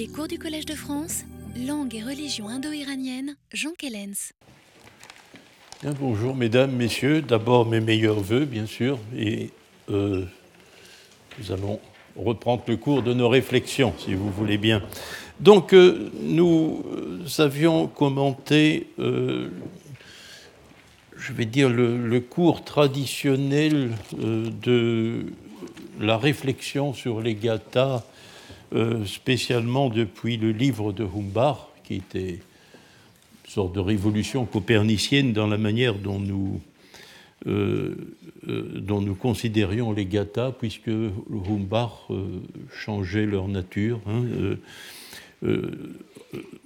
Les cours du Collège de France, langue et religion indo-iranienne, Jean Kellens. bonjour mesdames, messieurs. D'abord mes meilleurs voeux, bien sûr, et euh, nous allons reprendre le cours de nos réflexions, si vous voulez bien. Donc, euh, nous avions commenté, euh, je vais dire, le, cours traditionnel de la réflexion sur les gathas euh, spécialement depuis le livre de Humbach, qui était une sorte de révolution copernicienne dans la manière dont nous, euh, euh, considérions les gathas, puisque Humbach changeait leur nature, hein,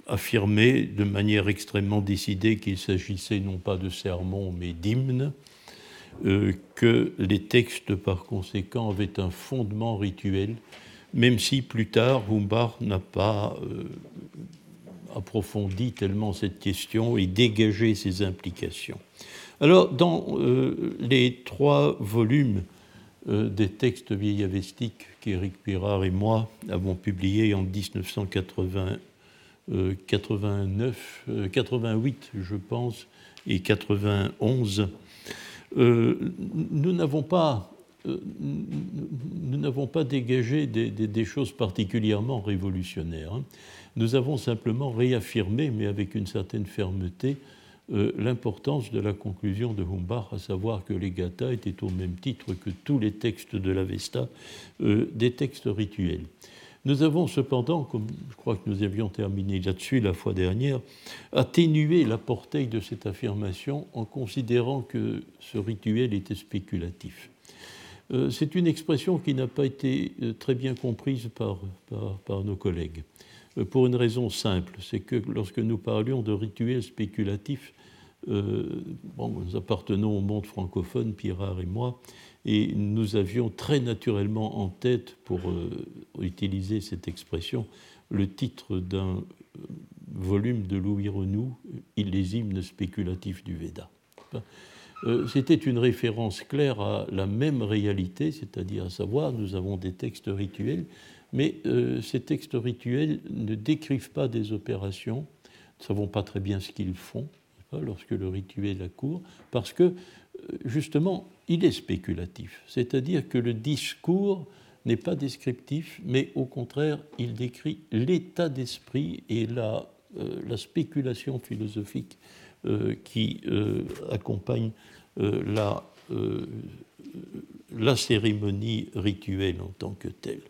affirmait de manière extrêmement décidée qu'il s'agissait non pas de sermons mais d'hymnes, que les textes par conséquent avaient un fondement rituel même si plus tard, Humbach n'a pas euh, approfondi tellement cette question et dégagé ses implications. Alors, dans euh, les trois volumes euh, des textes vieillavestiques qu'Éric Pirard et moi avons publiés en 1989, 88, je pense, et 91, nous n'avons pas nous n'avons pas dégagé des, choses particulièrement révolutionnaires. Hein. Nous avons simplement réaffirmé, mais avec une certaine fermeté, euh, l'importance de la conclusion de Humbach, à savoir que les gathas étaient au même titre que tous les textes de l'Avesta, euh, des textes rituels. Nous avons cependant, comme je crois que nous avions terminé là-dessus la fois dernière, atténué la portée de cette affirmation en considérant que ce rituel était spéculatif. Euh, c'est une expression qui n'a pas été euh, très bien comprise par, nos collègues, euh, pour une raison simple, c'est que lorsque nous parlions de rituels spéculatifs, nous appartenons au monde francophone, Pirard et moi, et nous avions très naturellement en tête, pour utiliser cette expression, le titre d'un volume de Louis Renou, Les hymnes spéculatifs du Veda. Euh, c'était une référence claire à la même réalité, c'est-à-dire à savoir, nous avons des textes rituels, mais euh, ces textes rituels ne décrivent pas des opérations, nous ne savons pas très bien ce qu'ils font lorsque le rituel accourt, parce que euh, justement, il est spéculatif, c'est-à-dire que le discours n'est pas descriptif, mais au contraire, il décrit l'état d'esprit et la, la, spéculation philosophique qui accompagne euh, la, euh, la cérémonie rituelle en tant que telle.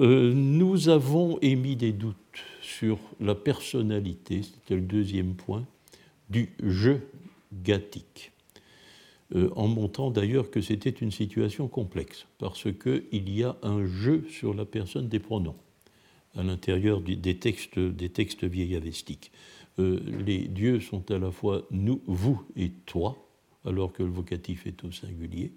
Euh, nous avons émis des doutes sur la personnalité, c'était le deuxième point, du jeu gathique, en montrant d'ailleurs que c'était une situation complexe, parce qu'il y a un jeu sur la personne des pronoms à l'intérieur des textes, des textes vieillavestiques. Les dieux sont à la fois nous, vous et toi, alors que le vocatif est au singulier,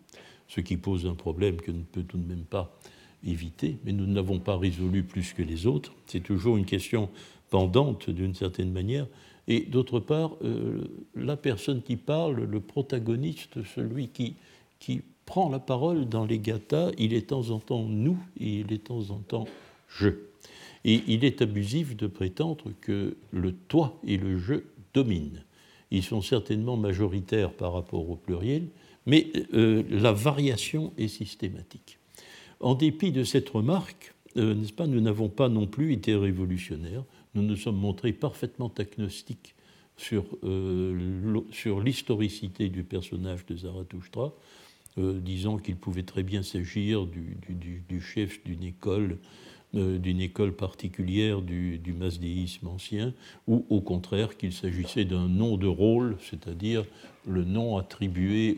ce qui pose un problème que ne peut tout de même pas éviter, mais nous ne l'avons pas résolu plus que les autres. C'est toujours une question pendante d'une certaine manière. Et d'autre part, euh, la personne qui parle, le protagoniste, celui qui, qui prend la parole dans les gathas, il est temps en temps nous et il est de temps en temps je. Et il est abusif de prétendre que le toi et le je dominent ils sont certainement majoritaires par rapport au pluriel, mais euh, la variation est systématique. En dépit de cette remarque, euh, n'est-ce pas, nous n'avons pas non plus été révolutionnaires, nous nous sommes montrés parfaitement agnostiques sur, euh, sur l'historicité du personnage de Zarathustra, disant qu'il pouvait très bien s'agir du, du, chef d'une école d'une école particulière du, du masdéisme ancien, ou au contraire qu'il s'agissait d'un nom de rôle, c'est-à-dire le nom attribué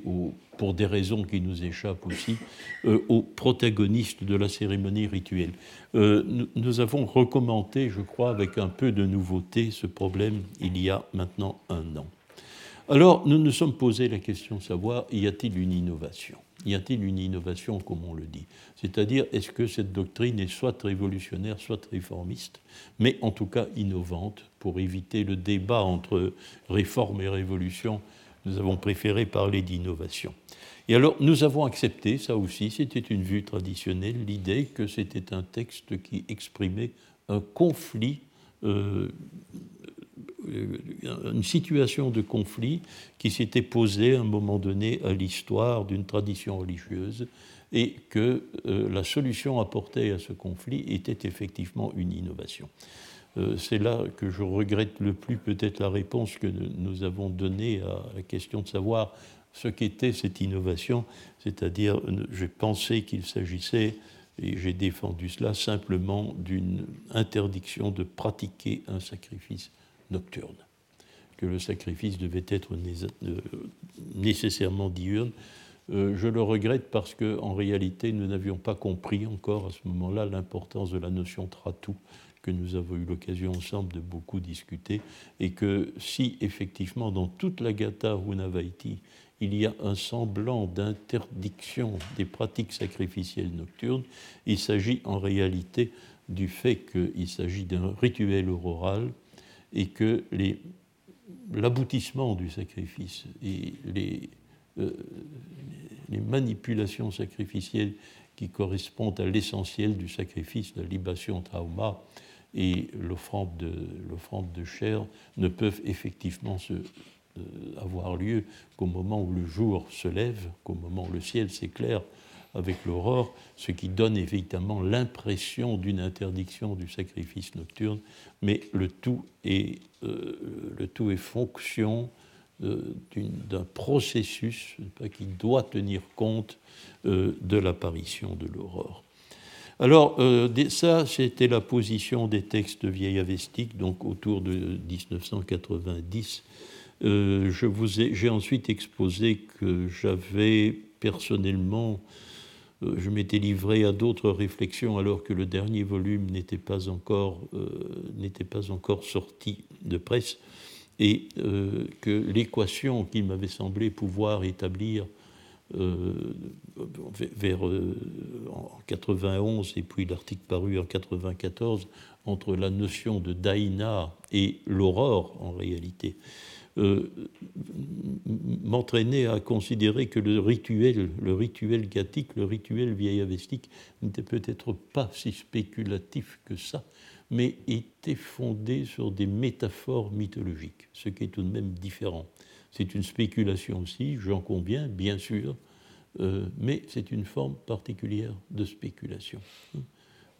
pour des raisons qui nous échappent aussi, euh, aux protagonistes de la cérémonie rituelle. Euh, nous, avons recommandé, je crois, avec un peu de nouveauté, ce problème il y a maintenant un an. Alors, nous nous sommes posé la question de savoir, y a-t-il une innovation? Y a-t-il une innovation, comme on le dit? C'est-à-dire, est-ce que cette doctrine est soit révolutionnaire, soit réformiste, mais en tout cas innovante pour éviter le débat entre réforme et révolution? Nous avons préféré parler d'innovation. Et alors, nous avons accepté, ça aussi, c'était une vue traditionnelle, l'idée que c'était un texte qui exprimait un conflit, euh, une situation de conflit qui s'était posée à un moment donné à l'histoire d'une tradition religieuse et que la solution apportée à ce conflit était effectivement une innovation. C'est là que je regrette le plus peut-être la réponse que nous avons donnée à la question de savoir ce qu'était cette innovation, c'est-à-dire j'ai pensé qu'il s'agissait, et j'ai défendu cela, simplement d'une interdiction de pratiquer un sacrifice nocturne, que le sacrifice devait être euh, nécessairement diurne. Euh, je le regrette parce qu'en réalité, nous n'avions pas compris encore à ce moment-là l'importance de la notion tratou que nous avons eu l'occasion ensemble de beaucoup discuter, et que si effectivement dans toute la Gatha Unavaiti, il y a un semblant d'interdiction des pratiques sacrificielles nocturnes. Il s'agit en réalité du fait qu'il s'agit d'un rituel auroral et que l'aboutissement du sacrifice et les, euh, les, manipulations sacrificielles qui correspondent à l'essentiel du sacrifice, la libation trauma et l'offrande de, chair, ne peuvent effectivement euh, avoir lieu qu'au moment où le jour se lève, qu'au moment où le ciel s'éclaire avec l'aurore, ce qui donne évidemment l'impression d'une interdiction du sacrifice nocturne, mais le tout est, euh, le tout est fonction euh, d'un processus qui doit tenir compte de l'apparition de l'aurore. Alors, ça, c'était la position des textes vieilles avestiques, donc autour de 1990 euh, j'ai ensuite exposé que j'avais personnellement, euh, je m'étais livré à d'autres réflexions alors que le dernier volume n'était pas encore, euh, n'était pas encore sorti de presse et que l'équation qu'il m'avait semblé pouvoir établir vers en 91 et puis l'article paru en 94 entre la notion de Daïna et l'aurore en réalité euh, m'entraîner à considérer que le rituel, le rituel gathique, le rituel vieillavestique n'était peut-être pas si spéculatif que ça, mais était fondé sur des métaphores mythologiques, ce qui est tout de même différent. C'est une spéculation aussi, j'en conviens, bien sûr, euh, mais c'est une forme particulière de spéculation.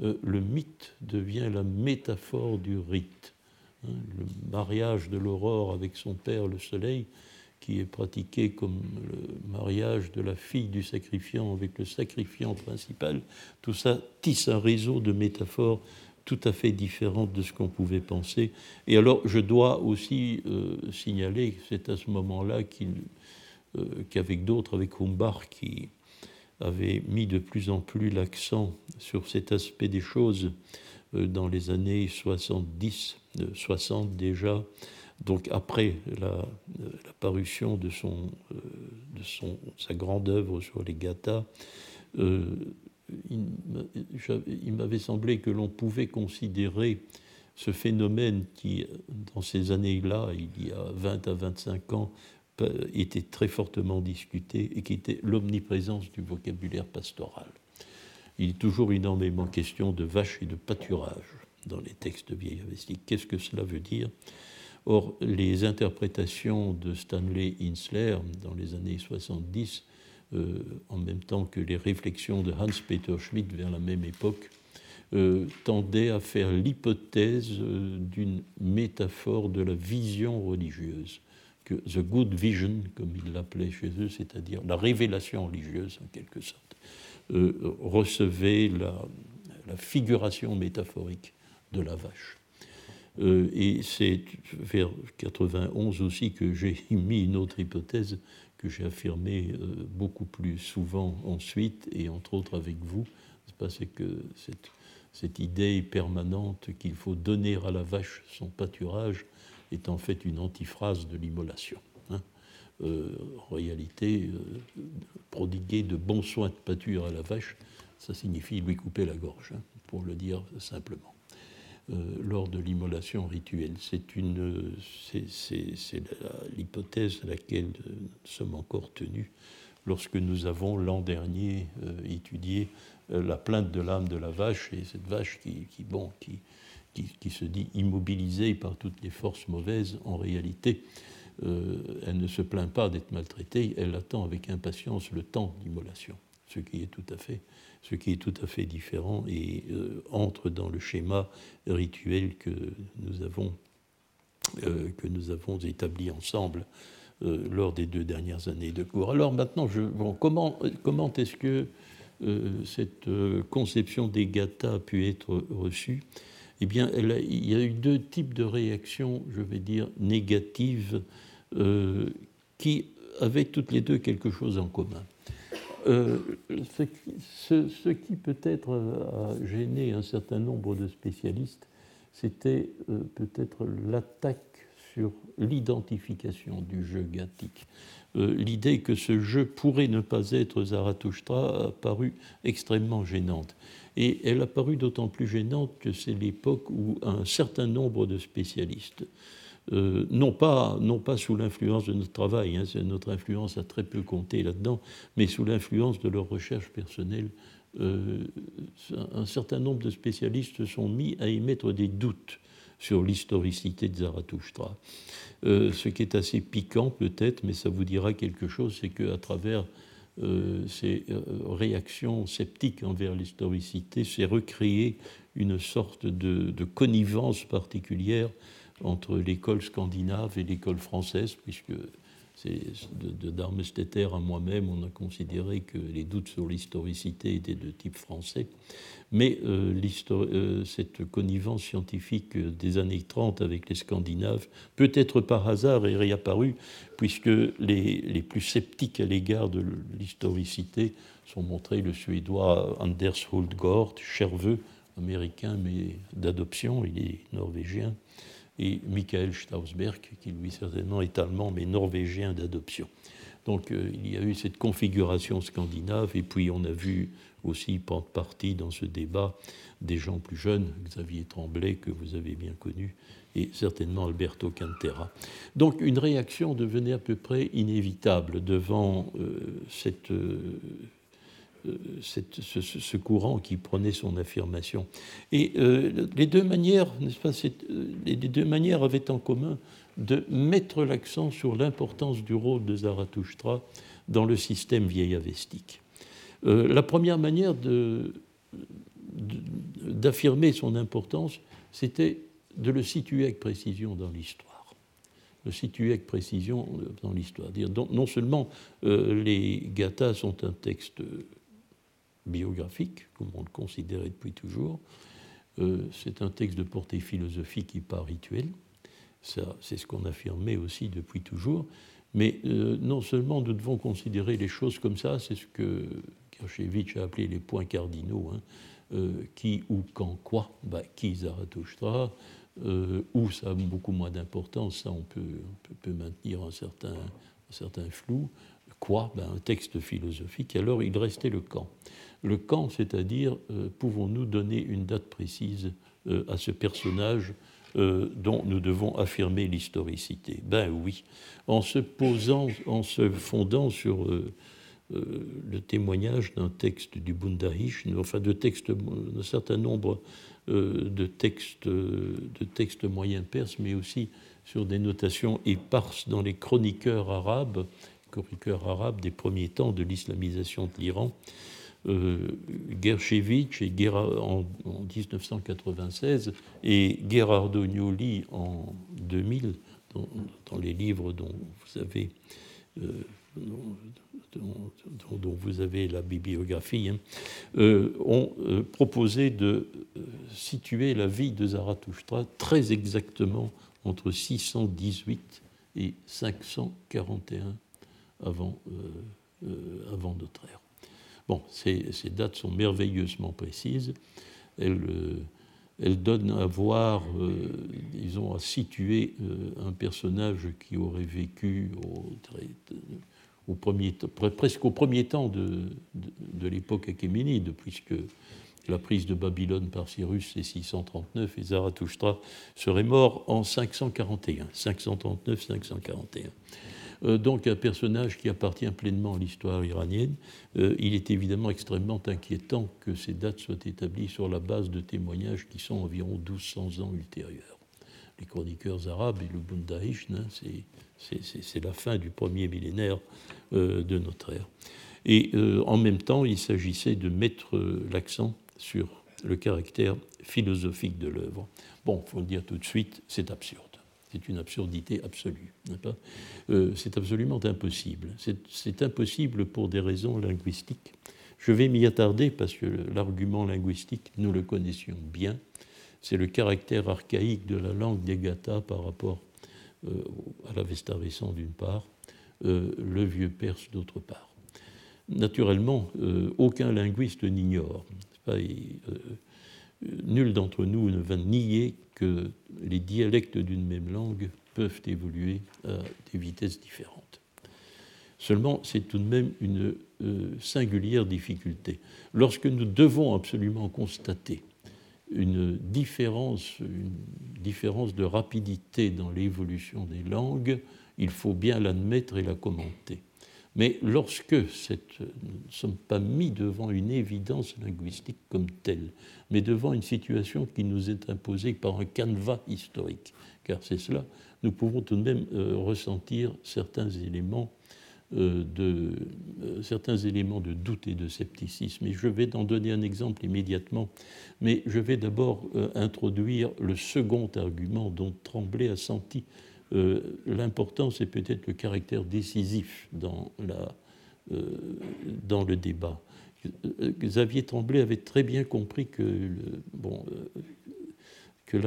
Euh, le mythe devient la métaphore du rite. Hein, le mariage de l'aurore avec son père, le soleil, qui est pratiqué comme le mariage de la fille du sacrifiant avec le sacrifiant principal, tout ça tisse un réseau de métaphores tout à fait différentes de ce qu'on pouvait penser. Et alors, je dois aussi euh, signaler que c'est à ce moment-là euh, qu'avec d'autres, avec Humbach, qui avait mis de plus en plus l'accent sur cet aspect des choses euh, dans les années 70, 60 déjà, donc après la, parution de, son, euh, de son, sa grande œuvre sur les gathas, euh, il, m'avait semblé que l'on pouvait considérer ce phénomène qui, dans ces années-là, il y a 20 à 25 ans, était très fortement discuté et qui était l'omniprésence du vocabulaire pastoral. Il est toujours énormément question de vaches et de pâturage dans les textes vieilles avestiques. Qu'est-ce que cela veut dire? Or, les interprétations de Stanley Insler dans les années 70, euh, en même temps que les réflexions de Hans-Peter Schmidt vers la même époque, euh, tendaient à faire l'hypothèse euh, d'une métaphore de la vision religieuse, que the good vision, comme ils l'appelaient chez eux, c'est-à-dire la révélation religieuse en quelque sorte, recevait la, la figuration métaphorique de la vache. Euh, et c'est vers 91 aussi que j'ai mis une autre hypothèse que j'ai affirmée euh, beaucoup plus souvent ensuite, et entre autres avec vous, c'est que cette, idée permanente qu'il faut donner à la vache son pâturage est en fait une antiphrase de l'immolation. Hein. Euh, en réalité, prodiguer de bons soins de pâture à la vache, ça signifie lui couper la gorge, hein, pour le dire simplement. Euh, lors de l'immolation rituelle. C'est l'hypothèse à laquelle nous sommes encore tenus lorsque nous avons l'an dernier euh, étudié euh, la plainte de l'âme de la vache et cette vache qui, se dit immobilisée par toutes les forces mauvaises, en réalité, elle ne se plaint pas d'être maltraitée, elle attend avec impatience le temps d'immolation, ce qui est tout à fait différent et entre dans le schéma rituel que nous avons, avons établi ensemble euh, lors des deux dernières années de cours. Alors maintenant, je, comment, est-ce que euh, cette euh, conception des gathas a pu être reçue? Eh bien, il y a eu deux types de réactions, je vais dire, négatives, qui avaient toutes les deux quelque chose en commun. Ce, ce, qui peut-être a gêné un certain nombre de spécialistes, c'était peut-être l'attaque sur l'identification du jeu gathique. Euh, l'idée que ce jeu pourrait ne pas être Zarathustra a paru extrêmement gênante. Et elle a paru d'autant plus gênante que c'est l'époque où un certain nombre de spécialistes, euh, non, pas, non pas sous l'influence de notre travail, hein, notre influence a très peu compté là-dedans, mais sous l'influence de leur recherche personnelle, euh, un certain nombre de spécialistes se sont mis à émettre des doutes sur l'historicité de Zarathustra. Euh, ce qui est assez piquant peut-être, mais ça vous dira quelque chose, c'est qu'à travers ces réactions sceptiques envers l'historicité, c'est recréé une sorte de, connivence particulière entre l'école scandinave et l'école française, puisque de, d'Armesteter à moi-même, on a considéré que les doutes sur l'historicité étaient de type français. Mais euh, euh, cette connivence scientifique des années 30 avec les Scandinaves, peut-être par hasard, est réapparue, puisque les, plus sceptiques à l'égard de l'historicité sont montrés le Suédois Anders Hultgård, cherveux, américain mais d'adoption, il est norvégien, et Michael Stausberg, qui lui certainement est allemand mais norvégien d'adoption. Donc euh, il y a eu cette configuration scandinave, et puis on a vu aussi prendre partie dans ce débat des gens plus jeunes, Xavier Tremblay, que vous avez bien connu, et certainement Alberto Cantera. Donc une réaction devenait à peu près inévitable devant euh, cette euh, euh, ce, courant qui prenait son affirmation. Et euh, les deux manières, n'est-ce pas, euh, les deux manières avaient en commun de mettre l'accent sur l'importance du rôle de Zarathustra dans le système vieillavestique. la première manière d'affirmer son importance, c'était de le situer avec précision dans l'histoire. Le situer avec précision dans l'histoire. Non seulement les gathas sont un texte biographique, comme on le considérait depuis toujours. Euh, c'est un texte de portée philosophique et pas rituel. c'est ce qu'on affirmait aussi depuis toujours. Mais euh, non seulement nous devons considérer les choses comme ça, c'est ce que Kirchevitch a appelé les points cardinaux. Hein. Euh, qui, ou quand, quoi bah, Qui Zarathustra Où ça a beaucoup moins d'importance, ça on peut, maintenir un certain flou. Quoi? Ben, Un texte philosophique. Alors il restait le quand le quand, c'est-à-dire euh, pouvons-nous donner une date précise euh, à ce personnage euh, dont nous devons affirmer l'historicité? Ben oui, en se posant, en se fondant sur le témoignage d'un texte du Bundahish, enfin de textes, d'un certain nombre de textes, de textes moyens perses, mais aussi sur des notations éparses dans les chroniqueurs arabes, chroniqueurs arabes des premiers temps de l'islamisation de l'Iran, euh, Gershevitch et en, 1996 et Gerardo Gnoli en 2000, dans, les livres dont vous avez, euh, dont, vous avez la bibliographie, hein, euh, ont proposé de situer la vie de Zarathustra très exactement entre 618 et 541 avant, avant notre ère. Bon, ces, dates sont merveilleusement précises. Elles, euh, donnent à voir, disons, euh, à situer euh, un personnage qui aurait vécu au, premier, presque au premier temps de, l'époque achéménide, puisque la prise de Babylone par Cyrus, c'est 639, et Zarathustra serait mort en 541, 539-541. Donc un personnage qui appartient pleinement à l'histoire iranienne. il est évidemment extrêmement inquiétant que ces dates soient établies sur la base de témoignages qui sont environ 1200 ans ultérieurs. Les chroniqueurs arabes et le Bundaïch, hein, c'est la fin du premier millénaire de notre ère. Et en même temps, il s'agissait de mettre l'accent sur le caractère philosophique de l'œuvre. Bon, il faut le dire tout de suite, c'est absurde. C'est une absurdité absolue. Euh, c'est absolument impossible. C'est impossible pour des raisons linguistiques. Je vais m'y attarder parce que l'argument linguistique, nous le connaissions bien. C'est le caractère archaïque de la langue des Gathas par rapport euh, à l'Avesta récent d'une part, euh, le vieux perse d'autre part. Naturellement, aucun linguiste n'ignore nul d'entre nous ne va nier que les dialectes d'une même langue peuvent évoluer à des vitesses différentes. Seulement, c'est tout de même une euh, singulière difficulté. Lorsque nous devons absolument constater une différence, une différence de rapidité dans l'évolution des langues, il faut bien l'admettre et la commenter. Mais lorsque nous ne sommes pas mis devant une évidence linguistique comme telle, mais devant une situation qui nous est imposée par un canevas historique, car c'est cela, nous pouvons tout de même euh, ressentir certains éléments, euh, de, euh, certains éléments de doute et de scepticisme. Et je vais en donner un exemple immédiatement, mais je vais d'abord introduire le second argument dont Tremblay a senti euh, l'importance et peut-être le caractère décisif dans, la, euh, le débat. Euh, Xavier Tremblay avait très bien compris que, bon, que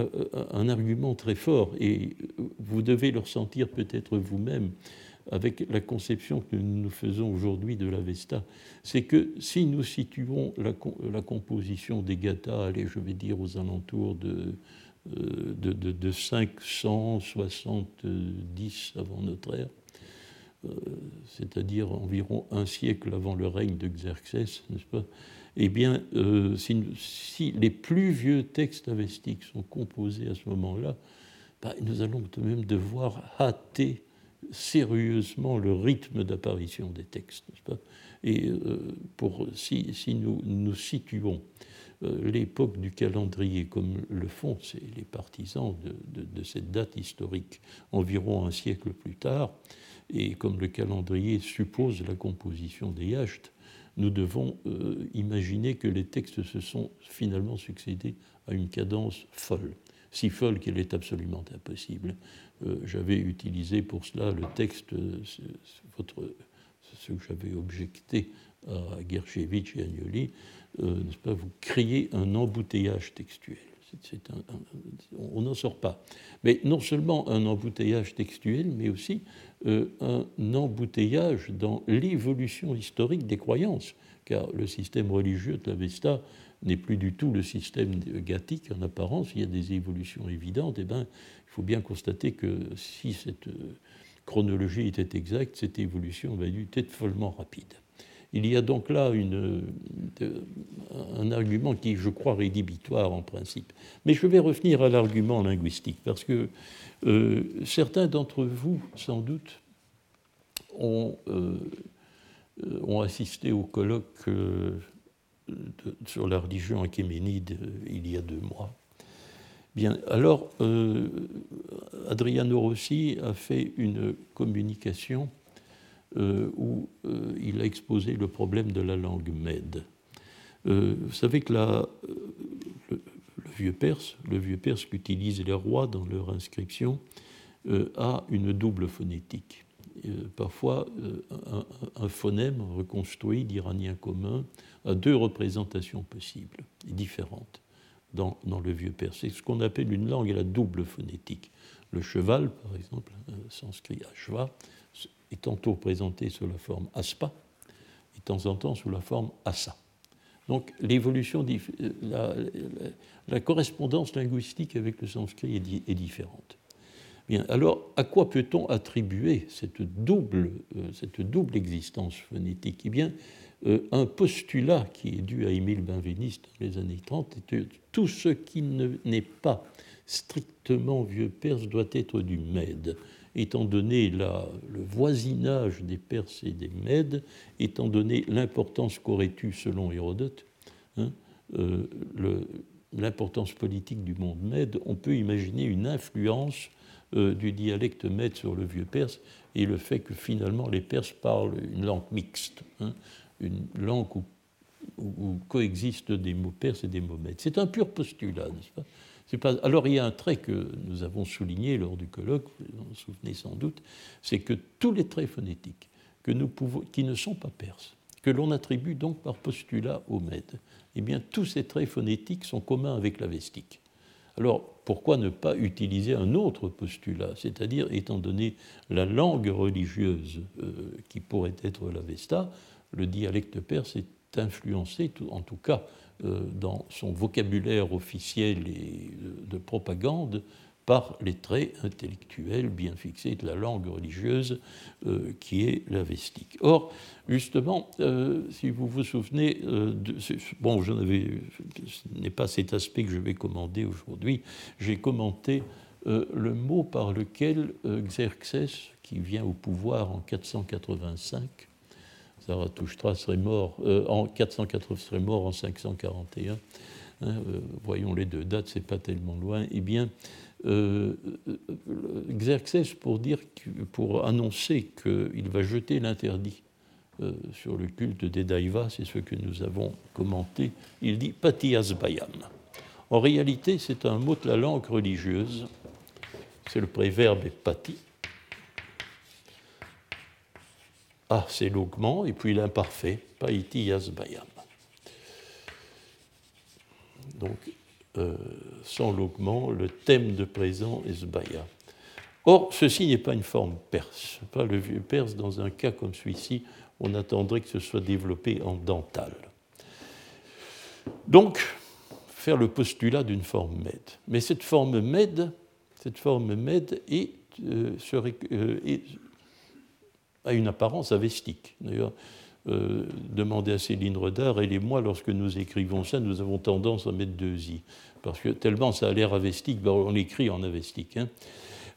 un argument très fort, et vous devez le ressentir peut-être vous-même avec la conception que nous nous faisons aujourd'hui de l'Avesta, c'est que si nous situons la, la composition des gathas, allez, je vais dire aux alentours de euh, de, de, 570 avant notre ère, euh, c'est-à-dire environ un siècle avant le règne de Xerxès, n'est-ce pas? Eh bien, euh, si, les plus vieux textes avestiques sont composés à ce moment-là, bah, nous allons tout de même devoir hâter sérieusement le rythme d'apparition des textes, n'est-ce pas? Et pour, si, nous nous situons l'époque du calendrier, comme le font les partisans de, cette date historique, environ un siècle plus tard, et comme le calendrier suppose la composition des yachts, nous devons euh, imaginer que les textes se sont finalement succédés à une cadence folle, si folle qu'elle est absolument impossible. Euh, j'avais utilisé pour cela le texte, votre, ce que j'avais objecté à Gershevitch et Agnoli, euh, n'est-ce pas, vous créez un embouteillage textuel. on n'en sort pas. Mais non seulement un embouteillage textuel, mais aussi euh, un embouteillage dans l'évolution historique des croyances, car le système religieux de l'Avesta n'est plus du tout le système gathique en apparence, il y a des évolutions évidentes, et eh bien, il faut bien constater que si cette euh, chronologie était exacte, cette évolution va dû être follement rapide. Il y a donc là un argument qui, je crois, rédhibitoire en principe. Mais je vais revenir à l'argument linguistique, parce que euh, certains d'entre vous, sans doute, ont, euh, assisté au colloque euh, sur la religion achéménide il y a deux mois. Bien, alors, Adriano Rossi a fait une communication où euh, il a exposé le problème de la langue mède. Euh, vous savez que le, vieux perse, le vieux perse qu'utilisent les rois dans leur inscription, a une double phonétique. parfois, un, phonème reconstruit d'Iranien commun a deux représentations possibles différentes dans, le vieux perse. C'est ce qu'on appelle une langue à la double phonétique. Le cheval, par exemple, sanskrit ashva, est tantôt présenté sous la forme aspa et de temps en temps sous la forme asa. Donc l'évolution, la, la, correspondance linguistique avec le sanskrit est, est, différente. Bien, alors à quoi peut-on attribuer cette double, euh, cette double existence phonétique? Eh bien, euh, un postulat qui est dû à Émile Benveniste dans les années 30 est que tout ce qui n'est pas strictement vieux perse doit être du Mède, étant donné le voisinage des Perses et des Mèdes, étant donné l'importance qu'aurait eu, selon Hérodote, hein, euh, l'importance politique du monde Mède, on peut imaginer une influence euh, du dialecte Mède sur le vieux perse et le fait que finalement les Perses parlent une langue mixte, hein, une langue où, où, coexistent des mots perses et des mots mèdes. C'est un pur postulat, n'est-ce pas? Alors il y a un trait que nous avons souligné lors du colloque, vous vous souvenez sans doute, c'est que tous les traits phonétiques qui ne sont pas perses, que l'on attribue donc par postulat aux Mèdes, eh bien tous ces traits phonétiques sont communs avec l'avestique. Alors pourquoi ne pas utiliser un autre postulat, c'est-à-dire étant donné la langue religieuse euh, qui pourrait être l'Avesta, le dialecte perse est influencé, en tout cas dans son vocabulaire officiel et de propagande, par les traits intellectuels bien fixés de la langue religieuse euh, qui est l'avestique. Or, justement, euh, si vous vous souvenez, euh, bon, je ce n'est pas cet aspect que je vais commenter aujourd'hui, j'ai commenté le mot par lequel Xerxès, qui vient au pouvoir en 485, Zarathustra serait mort en 480, serait mort en 541. Hein, voyons les deux dates, c'est pas tellement loin. Eh bien, euh, pour, annoncer qu'il va jeter l'interdit euh, sur le culte des Daivas, c'est ce que nous avons commenté, il dit Patias Bayam. En réalité, c'est un mot de la langue religieuse, c'est le préverbe pati. C'est l'augment, et puis l'imparfait, paitias bayam. Donc, euh, sans l'augment, le thème de présent est. Or, ceci n'est pas une forme perse. Pas le vieux perse, dans un cas comme celui-ci, on attendrait que ce soit développé en dental. Donc, faire le postulat d'une forme med. Mais cette forme med, cette forme med est, euh, a une apparence avestique. D'ailleurs, euh, demander à Céline Redard, elle et moi, lorsque nous écrivons ça, nous avons tendance à mettre deux i, parce que tellement ça a l'air avestique, ben, on écrit en avestique. Hein.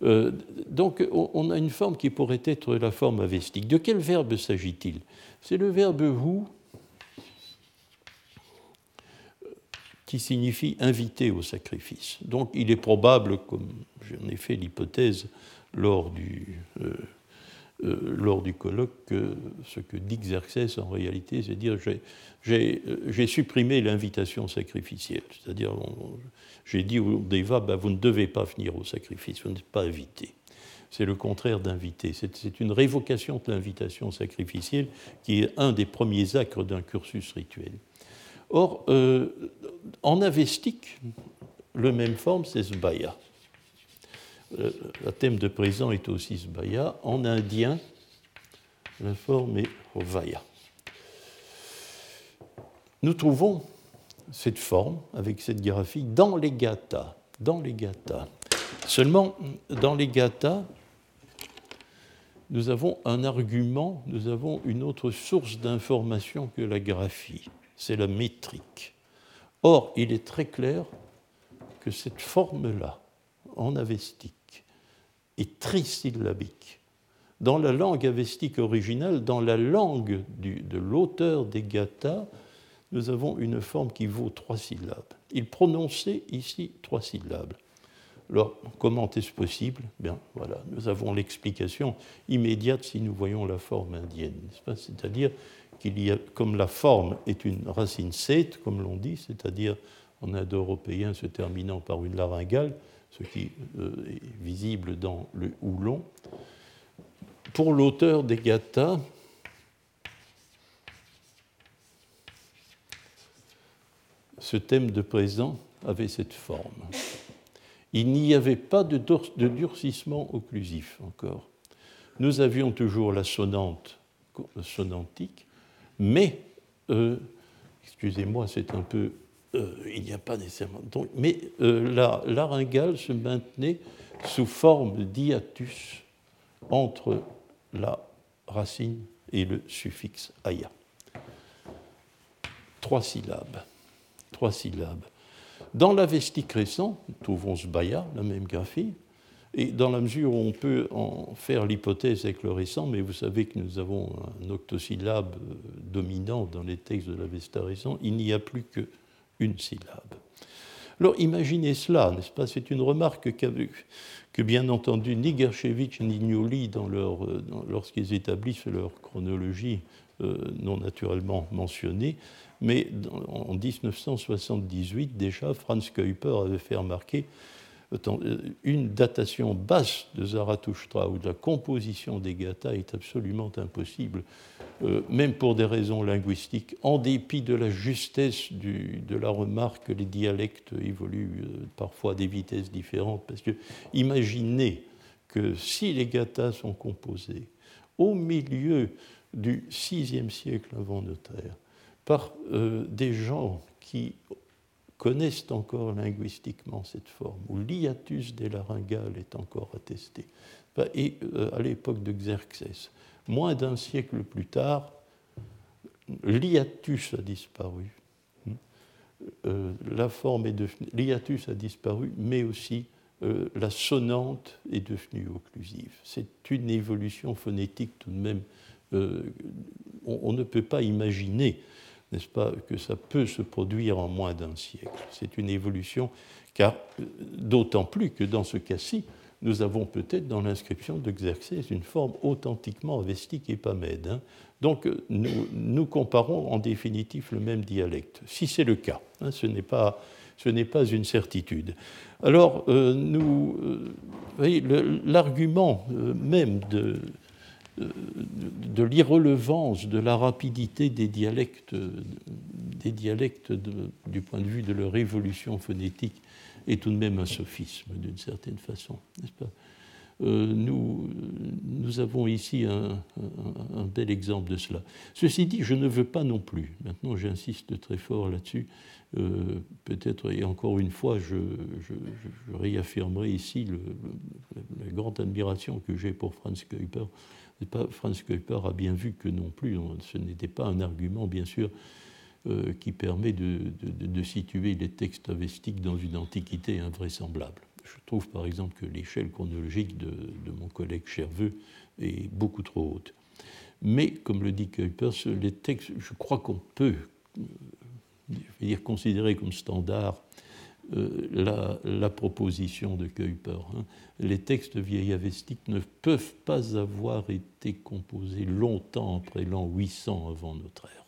Euh, donc on a une forme qui pourrait être la forme avestique. De quel verbe s'agit-il? C'est le verbe vous qui signifie inviter au sacrifice. Donc il est probable, comme j'en ai fait l'hypothèse lors du, euh, euh, lors du colloque que ce que dit Xerxès en réalité, c'est dire j'ai euh, supprimé l'invitation sacrificielle. C'est-à-dire, j'ai dit au Deva, ben, vous ne devez pas venir au sacrifice, vous n'êtes pas invité. C'est le contraire d'inviter. C'est une révocation de l'invitation sacrificielle qui est un des premiers actes d'un cursus rituel. Or, euh, en avestique, le même forme, c'est Zbaya le thème de présent est aussi Sbaya. En indien, la forme est Vaya. Nous trouvons cette forme avec cette graphie dans les gathas. Dans les. Seulement, dans les gathas, nous avons un argument, nous avons une autre source d'information que la graphie, c'est la métrique. Or, il est très clair que cette forme-là, en avestique est trisyllabique. Dans la langue avestique originale, dans la langue de l'auteur des gathas, nous avons une forme qui vaut trois syllabes. Il prononçait ici trois syllabes. Alors, comment est-ce possible? Bien, voilà, nous avons l'explication immédiate si nous voyons la forme indienne, C'est-à-dire qu'il y a, comme la forme est une racine set, comme l'on dit, c'est-à-dire en indo-européen se terminant par une laryngale, ce qui euh, est visible dans le houlon. Pour l'auteur des gathas, ce thème de présent avait cette forme. Il n'y avait pas de, durcissement occlusif encore. Nous avions toujours la sonnante sonantique, mais, euh, excusez-moi, c'est un peu euh, il n'y a pas nécessairement. mais euh, la laryngale se maintenait sous forme d'hiatus entre la racine et le suffixe aya. Trois syllabes. Trois syllabes. Dans l'avestique récent, nous trouvons Sbaya, la même graphie, et dans la mesure où on peut en faire l'hypothèse avec le récent, mais vous savez que nous avons un octosyllabe euh, dominant dans les textes de l'Avesta récent, il n'y a plus qu'une syllabe. Alors imaginez cela, n'est-ce pas? C'est une remarque que bien entendu ni Gershevitch ni Gnoli, lorsqu'ils établissent leur chronologie, euh, non naturellement mentionnée, mais en 1978 déjà, Franz Kuiper avait fait remarquer une datation basse de Zarathustra ou de la composition des gathas est absolument impossible, euh, même pour des raisons linguistiques, en dépit de la justesse de la remarque que les dialectes évoluent euh, parfois à des vitesses différentes. Parce que imaginez que si les gathas sont composés au milieu du VIe siècle avant notre ère par des gens qui connaissent encore linguistiquement cette forme, où l'hiatus des laryngales est encore attesté. Et euh, à l'époque de Xerxès, moins d'un siècle plus tard, l'hiatus a disparu. Euh, la forme est devenue. L'hiatus a disparu, mais aussi euh, la sonnante est devenue occlusive. C'est une évolution phonétique tout de même. on, ne peut pas imaginer n'est-ce pas, que ça peut se produire en moins d'un siècle. C'est une évolution, car d'autant plus que dans ce cas-ci, nous avons peut-être dans l'inscription de une forme authentiquement avestique et pas Hein. Donc nous, nous, comparons en définitive le même dialecte, si c'est le cas. Hein, ce n'est pas une certitude. Alors, euh, nous, euh, l'argument euh, même de, de l'irrelevance, de la rapidité des dialectes, des dialectes du point de vue de leur évolution phonétique est tout de même un sophisme d'une certaine façon, n'est-ce pas? Euh, nous, nous, avons ici un, bel exemple de cela. Ceci dit, je ne veux pas non plus, maintenant j'insiste très fort là-dessus, euh, peut-être, et encore une fois, je, réaffirmerai ici la grande admiration que j'ai pour Franz Kuiper, Franz Kuiper a bien vu que non plus, ce n'était pas un argument, bien sûr, euh, qui permet de, situer les textes avestiques dans une antiquité invraisemblable. Je trouve par exemple que l'échelle chronologique de, mon collègue Cherveux est beaucoup trop haute. Mais, comme le dit Kuiper, les textes, je crois qu'on peut euh, considérer comme standard euh, la, proposition de Kuiper. Hein. Les textes vieillavestiques ne peuvent pas avoir été composés longtemps après l'an 800 avant notre ère.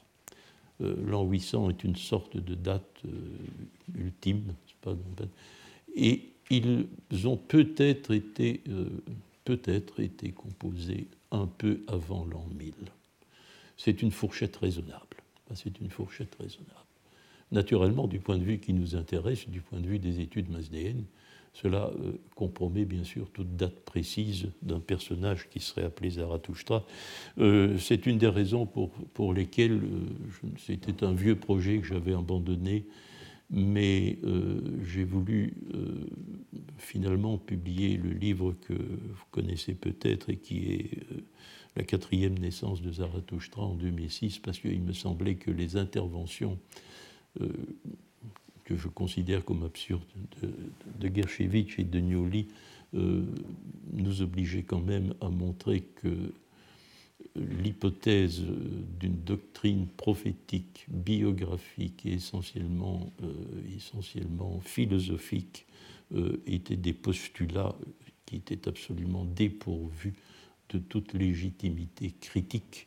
Euh, l'an 800 est une sorte de date euh, ultime, et ils ont peut-être été, peut-être été composés un peu avant l'an 1000. C'est une fourchette raisonnable. C'est une fourchette raisonnable. Naturellement, du point de vue qui nous intéresse, du point de vue des études masdéennes, cela euh, compromet bien sûr toute date précise d'un personnage qui serait appelé Zarathustra. Euh, c'est une des raisons pour, pour lesquelles euh, c'était un vieux projet que j'avais abandonné, mais j'ai voulu finalement publier le livre que vous connaissez peut-être et qui est la quatrième naissance de Zarathustra en 2006, parce qu'il me semblait que les interventions que je considère comme absurdes de, de et de Gnoli euh, nous obligeaient quand même à montrer que l'hypothèse d'une doctrine prophétique, biographique et essentiellement, euh, essentiellement philosophique étaient des postulats qui étaient absolument dépourvus de toute légitimité critique. euh,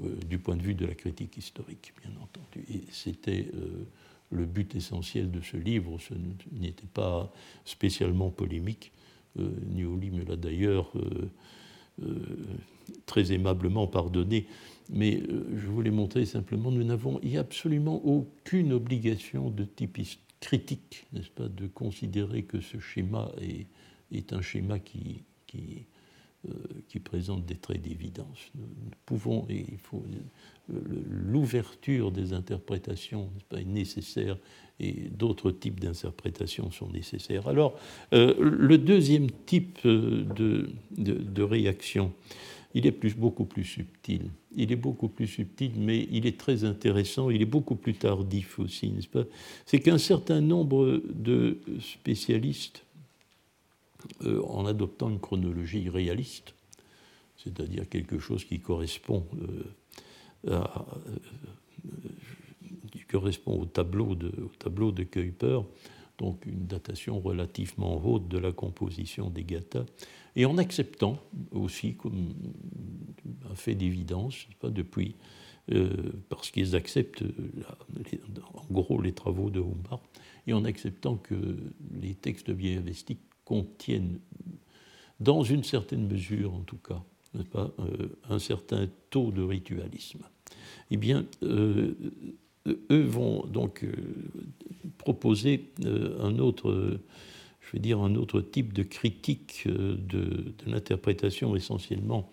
du point de vue de la critique historique, bien entendu. Et c'était euh, le but essentiel de ce livre. Ce n'était pas spécialement polémique. Euh, Nioli me l'a d'ailleurs très aimablement pardonné. Mais je voulais montrer simplement, nous n'avons absolument aucune obligation de type critique, n'est-ce pas, de considérer que ce schéma est, un schéma qui, qui, euh, qui présente des traits d'évidence. Nous, pouvons, et il faut, l'ouverture des interprétations est nécessaire et d'autres types d'interprétations sont nécessaires. Alors, euh, le deuxième type euh, de, de, réaction il est plus, beaucoup plus subtil. Il est beaucoup plus subtil, mais il est très intéressant, il est beaucoup plus tardif aussi, n'est-ce pas? C'est qu'un certain nombre de spécialistes, euh, en adoptant une chronologie réaliste, c'est-à-dire quelque chose qui correspond, euh, qui correspond au tableau de, au tableau de Kuiper, donc une datation relativement haute de la composition des gathas, et en acceptant aussi comme un fait d'évidence, pas depuis, euh, parce qu'ils acceptent en gros les travaux de Humbart, et en acceptant que les textes vieilles avestiques contiennent, dans une certaine mesure en tout cas, pas, euh, un certain taux de ritualisme. Eh bien, euh, eux vont donc proposer un autre je veux dire, un autre type de critique euh, de, l'interprétation essentiellement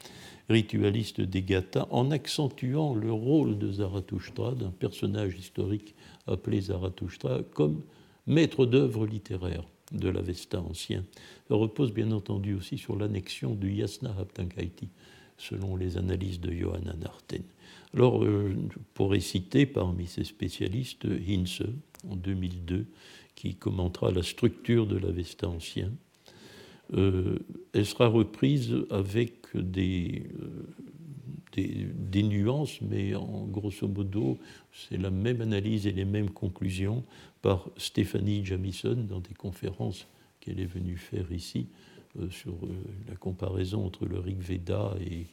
ritualiste des Gathas, en accentuant le rôle de Zarathustra, d'un personnage historique appelé Zarathustra, comme maître d'œuvre littéraire de l'Avesta ancien. Repose bien entendu aussi sur l'annexion du Yasna Haptankaiti, selon les analyses de Johanna Narten. Alors, euh, pourrais citer parmi ces spécialistes Hinze, en 2002, qui commentera la structure de l'Avesta ancien. Euh, elle sera reprise avec des, euh, des, nuances, mais en grosso modo, c'est la même analyse et les mêmes conclusions par Stéphanie Jamison dans des conférences qu'elle est venue faire ici euh, sur la comparaison entre le Rig Veda et,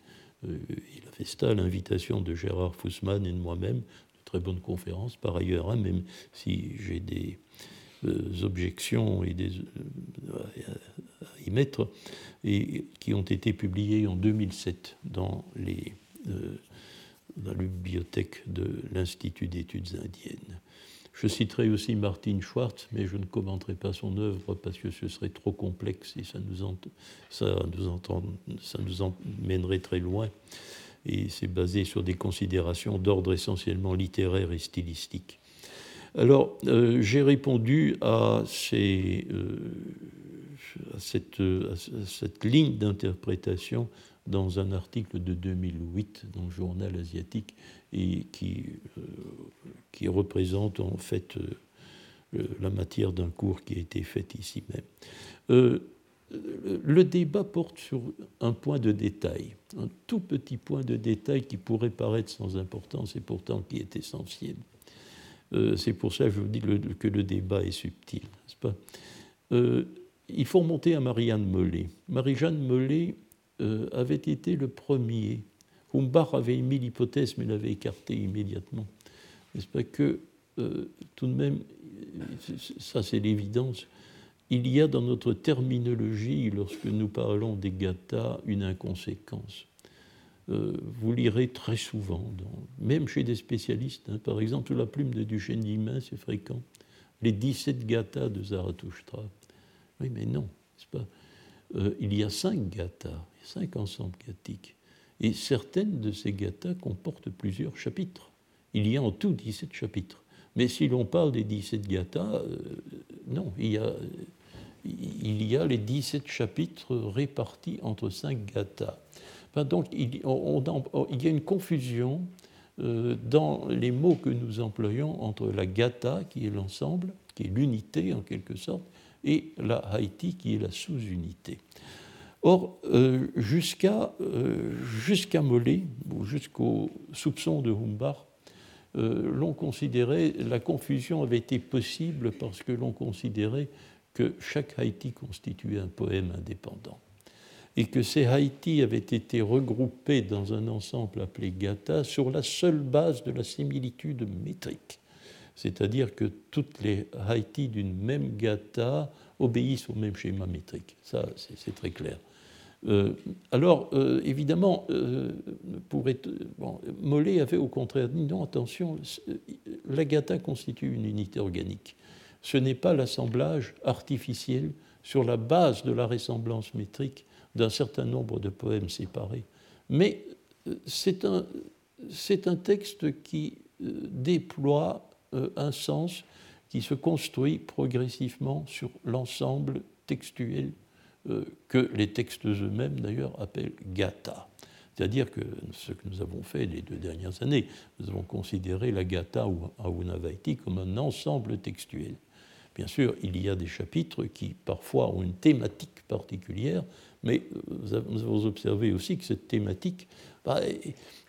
et l'Avesta, l'invitation de Gérard Fussman et de moi-même, de très bonnes conférences. Par ailleurs, hein, même si j'ai des euh, objections et des, euh, à y mettre, et qui ont été publiées en 2007 dans, les, euh, dans la bibliothèque de l'Institut d'études indiennes. Je citerai aussi Martin Schwartz, mais je ne commenterai pas son œuvre parce que ce serait trop complexe et ça nous, emmènerait très loin. Et c'est basé sur des considérations d'ordre essentiellement littéraire et stylistique. Alors, euh, j'ai répondu à, euh, cette, cette, ligne d'interprétation dans un article de 2008 dans le journal asiatique et qui, euh, représente en fait la matière d'un cours qui a été fait ici même. le débat porte sur un point de détail, un tout petit point de détail qui pourrait paraître sans importance et pourtant qui est essentiel. Euh, c'est pour ça que je vous dis que le débat est subtil. Euh, il faut remonter à Marianne Mollet. Marie-Jeanne Mollet euh, avait été le premier. Humbach avait émis l'hypothèse, mais l'avait écartée immédiatement. N'est-ce pas que, tout de même, ça c'est l'évidence, il y a dans notre terminologie, lorsque nous parlons des gathas, une inconséquence. Euh, vous lirez très souvent, même chez des spécialistes, hein. par exemple, la plume de Duchesne d'Imain, c'est fréquent, les 17 gathas de Zarathustra. Oui, mais non, pas? Euh, Il y a cinq gathas, cinq ensembles gathiques. Et certaines de ces gathas comportent plusieurs chapitres. Il y a en tout 17 chapitres. Mais si l'on parle des 17 gathas, euh, non, il y, a, il y a les 17 chapitres répartis entre cinq gathas donc, il, y a une confusion euh, dans les mots que nous employons entre la gata, qui est l'ensemble, qui est l'unité en quelque sorte, et la Haïti, qui est la sous-unité. Or, euh, jusqu'à euh, Mollet, jusqu'au soupçon de Humbart, l'on considérait, la confusion avait été possible parce que l'on considérait que chaque Haïti constituait un poème indépendant et que ces Haïti avaient été regroupés dans un ensemble appelé Gata sur la seule base de la similitude métrique. C'est-à-dire que toutes les Haïti d'une même Gata obéissent au même schéma métrique. Ça, c'est très clair. Euh, alors, euh, évidemment, euh, Mollet avait au contraire dit non, attention, la Gata constitue une unité organique. Ce n'est pas l'assemblage artificiel sur la base de la ressemblance métrique d'un certain nombre de poèmes séparés. Mais c'est un, texte qui déploie un sens qui se construit progressivement sur l'ensemble textuel que les textes eux-mêmes d'ailleurs appellent gata. C'est-à-dire que ce que nous avons fait les deux dernières années, nous avons considéré la Gata ou Aunavaiti comme un ensemble textuel. Bien sûr, il y a des chapitres qui parfois ont une thématique particulière, mais euh, nous avons observé aussi que cette thématique, bah,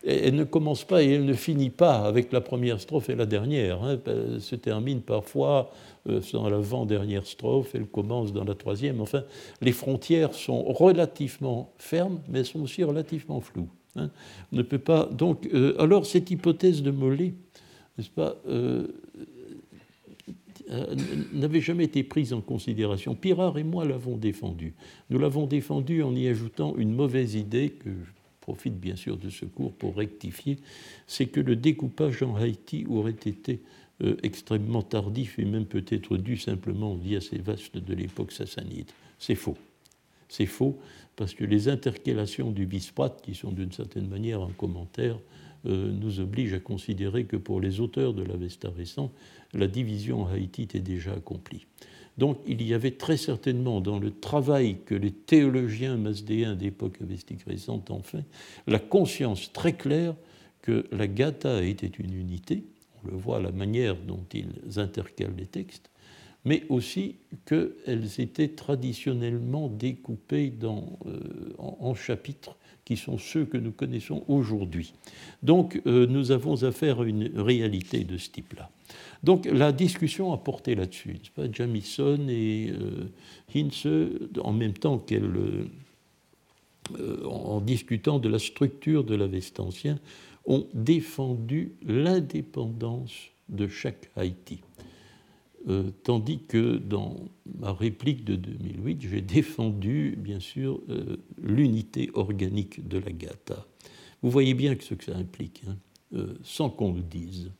elle ne commence pas et elle ne finit pas avec la première strophe et la dernière. Hein. Elle se termine parfois euh, dans l'avant-dernière strophe, elle commence dans la troisième. Enfin, les frontières sont relativement fermes, mais elles sont aussi relativement floues. Hein. On ne peut pas. Donc, euh, alors, cette hypothèse de Mollet, n'est-ce pas euh, n'avait jamais été prise en considération. Pirard et moi l'avons défendue. Nous l'avons défendue en y ajoutant une mauvaise idée que je profite bien sûr de ce cours pour rectifier, c'est que le découpage en Haïti aurait été euh, extrêmement tardif et même peut-être dû simplement via ces vastes de l'époque sassanide. C'est faux. C'est faux parce que les intercalations du Bisprat, qui sont d'une certaine manière un commentaire, euh, nous obligent à considérer que pour les auteurs de l'Avesta récent, la division en Haïti était déjà accomplie. Donc il y avait très certainement dans le travail que les théologiens masdéens d'époque avestique récente ont fait, la conscience très claire que la Gata était une unité, on le voit à la manière dont ils intercalent les textes, mais aussi qu'elles étaient traditionnellement découpées euh, en, chapitres qui sont ceux que nous connaissons aujourd'hui. Donc euh, nous avons affaire à une réalité de ce type-là. Donc la discussion a porté là-dessus. Jamison et euh, Hinze, en même temps qu'elle, euh, en discutant de la structure de l'Avestancien, ont défendu l'indépendance de chaque Haïti. Euh, tandis que dans ma réplique de 2008, j'ai défendu, bien sûr, l'unité organique de la Gata. Vous voyez bien ce que ça implique, hein, sans qu'on le dise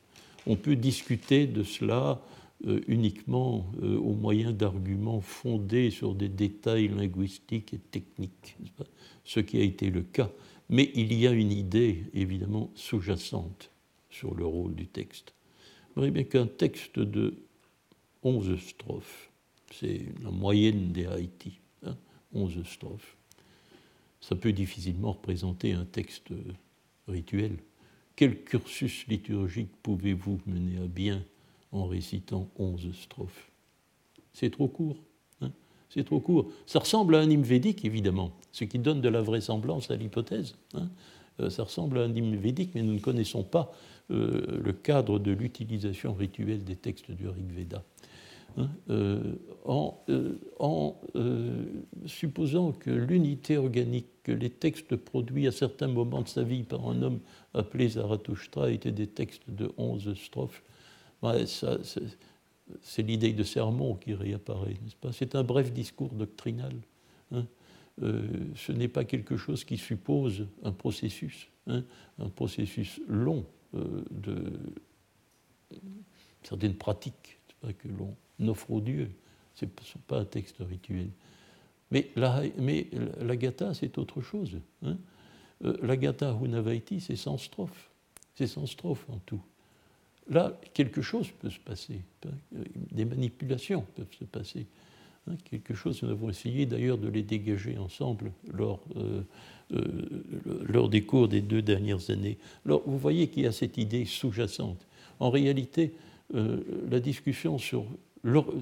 on peut discuter de cela euh, uniquement euh, au moyen d'arguments fondés sur des détails linguistiques et techniques, ce qui a été le cas. Mais il y a une idée évidemment sous-jacente sur le rôle du texte. Vous voyez bien qu'un texte de 11 strophes, c'est la moyenne des Haïti, 11 hein, strophes, ça peut difficilement représenter un texte rituel. Quel cursus liturgique pouvez-vous mener à bien en récitant onze strophes? C'est trop court. Hein c'est trop court. Ça ressemble à un hymne védique, évidemment, ce qui donne de la vraisemblance à l'hypothèse. Hein euh, ça ressemble à un hymne védique, mais nous ne connaissons pas euh, le cadre de l'utilisation rituelle des textes du Rig Veda. Hein, euh, en, euh, euh, supposant que l'unité organique, que les textes produits à certains moments de sa vie par un homme appelé Zarathustra étaient des textes de onze strophes, c'est l'idée de sermon qui réapparaît, n'est-ce pas? C'est un bref discours doctrinal. Hein. ce n'est pas quelque chose qui suppose un processus, hein, un processus long de certaines pratiques que l'on offre Dieu. Ce n'est pas un texte rituel. Mais la, mais la Gata, c'est autre chose. Hein. Euh, la Hunavaiti, c'est 100 strophes. C'est 100 strophes en tout. Là, quelque chose peut se passer. Hein. Des manipulations peuvent se passer. Hein. quelque chose, nous avons essayé d'ailleurs de les dégager ensemble lors, euh, euh, lors des cours des deux dernières années. Alors, vous voyez qu'il y a cette idée sous-jacente. En réalité, la discussion sur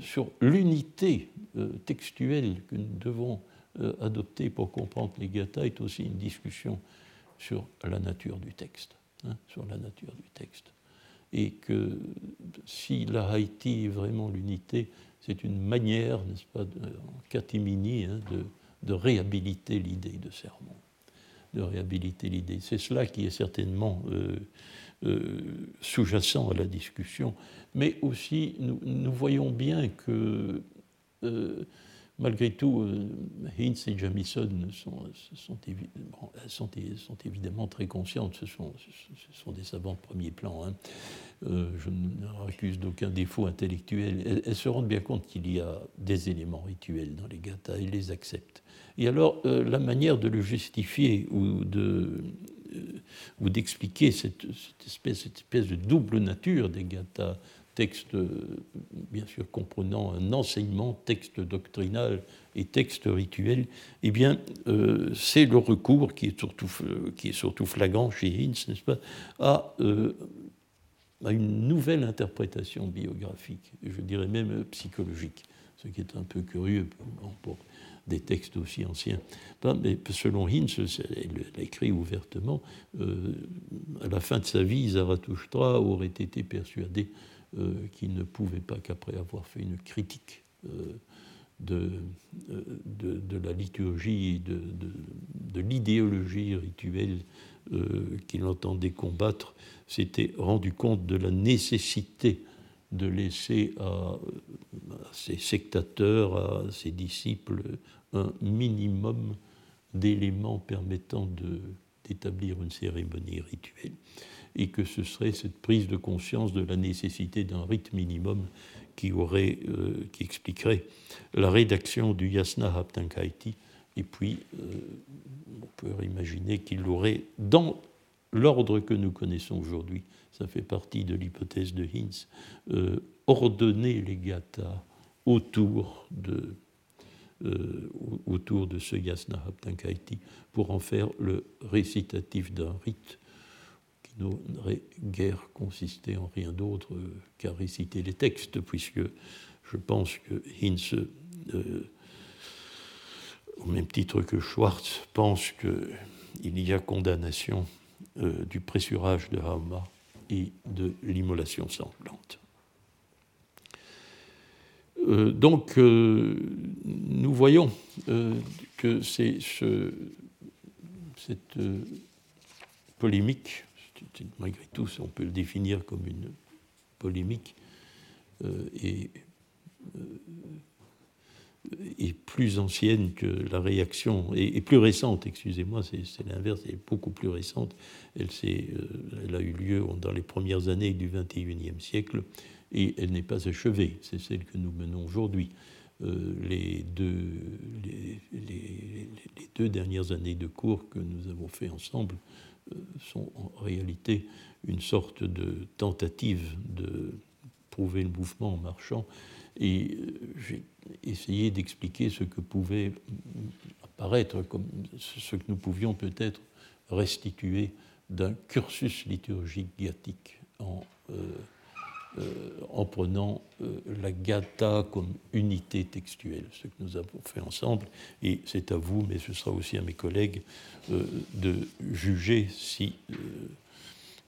sur l'unité euh, textuelle que nous devons euh, adopter pour comprendre les gathas est aussi une discussion sur la nature du texte, hein, sur la nature du texte. Et que si la Haïti est vraiment l'unité, c'est une manière, n'est-ce pas, en catimini, hein, de, de, réhabiliter l'idée de sermon, de réhabiliter l'idée. C'est cela qui est certainement euh, euh, sous-jacent à la discussion, mais aussi nous, voyons bien que euh, malgré tout, euh, Hintz et Jamison sont, sont, évidemment très conscientes, ce sont, des savants de premier plan. Hein. je ne accuse d'aucun défaut intellectuel. Elles, se rendent bien compte qu'il y a des éléments rituels dans les gathas, elles les acceptent. Et alors, la manière de le justifier ou de, ou d'expliquer cette, espèce, cette espèce de double nature des gathas texte, bien sûr comprenant un enseignement, texte doctrinal et texte rituel, eh bien, c'est le recours qui est surtout, qui est surtout flagrant chez Hinz, n'est-ce pas, à, à, une nouvelle interprétation biographique, je dirais même psychologique, ce qui est un peu curieux pour, des textes aussi anciens. Mais selon Hinz, elle écrit ouvertement, euh, à la fin de sa vie, Zarathustra aurait été persuadé euh, qu'il ne pouvait pas qu'après avoir fait une critique euh, de, de, la liturgie et de, de l'idéologie rituelle qu'il entendait combattre, s'était rendu compte de la nécessité de laisser à, ses sectateurs, à ses disciples, un minimum d'éléments permettant d'établir une cérémonie rituelle, et que ce serait cette prise de conscience de la nécessité d'un rite minimum qui, aurait, euh, qui expliquerait la rédaction du Yasna Haptankaiti, et puis euh, on peut imaginer qu'il l'aurait dans l'ordre que nous connaissons aujourd'hui, ça fait partie de l'hypothèse de Hinz, euh, ordonner les gathas autour de euh, autour de ce Yasna Haptankaiti pour en faire le récitatif d'un rite qui n'aurait guère consisté en rien d'autre qu'à réciter les textes, puisque je pense que Hinz, euh, au même titre que Schwartz, pense qu'il y a condamnation euh, du pressurage de Hama et de l'immolation sanglante. Euh, donc, euh, nous voyons euh, que c'est ce, cette polémique, malgré tout, on peut le définir comme une polémique, est plus ancienne que la réaction, et, plus récente, excusez-moi, c'est l'inverse, elle est beaucoup plus récente. Elle, elle, a eu lieu dans les premières années du XXIe siècle, et elle n'est pas achevée, c'est celle que nous menons aujourd'hui. Euh, les, deux, dernières années de cours que nous avons fait ensemble euh, sont en réalité une sorte de tentative de prouver le mouvement en marchant et euh, j'ai essayé d'expliquer ce que pouvait apparaître ce que nous pouvions peut-être restituer d'un cursus liturgique gothique en en prenant euh, la gata comme unité textuelle, ce que nous avons fait ensemble. Et c'est à vous, mais ce sera aussi à mes collègues, euh, de juger si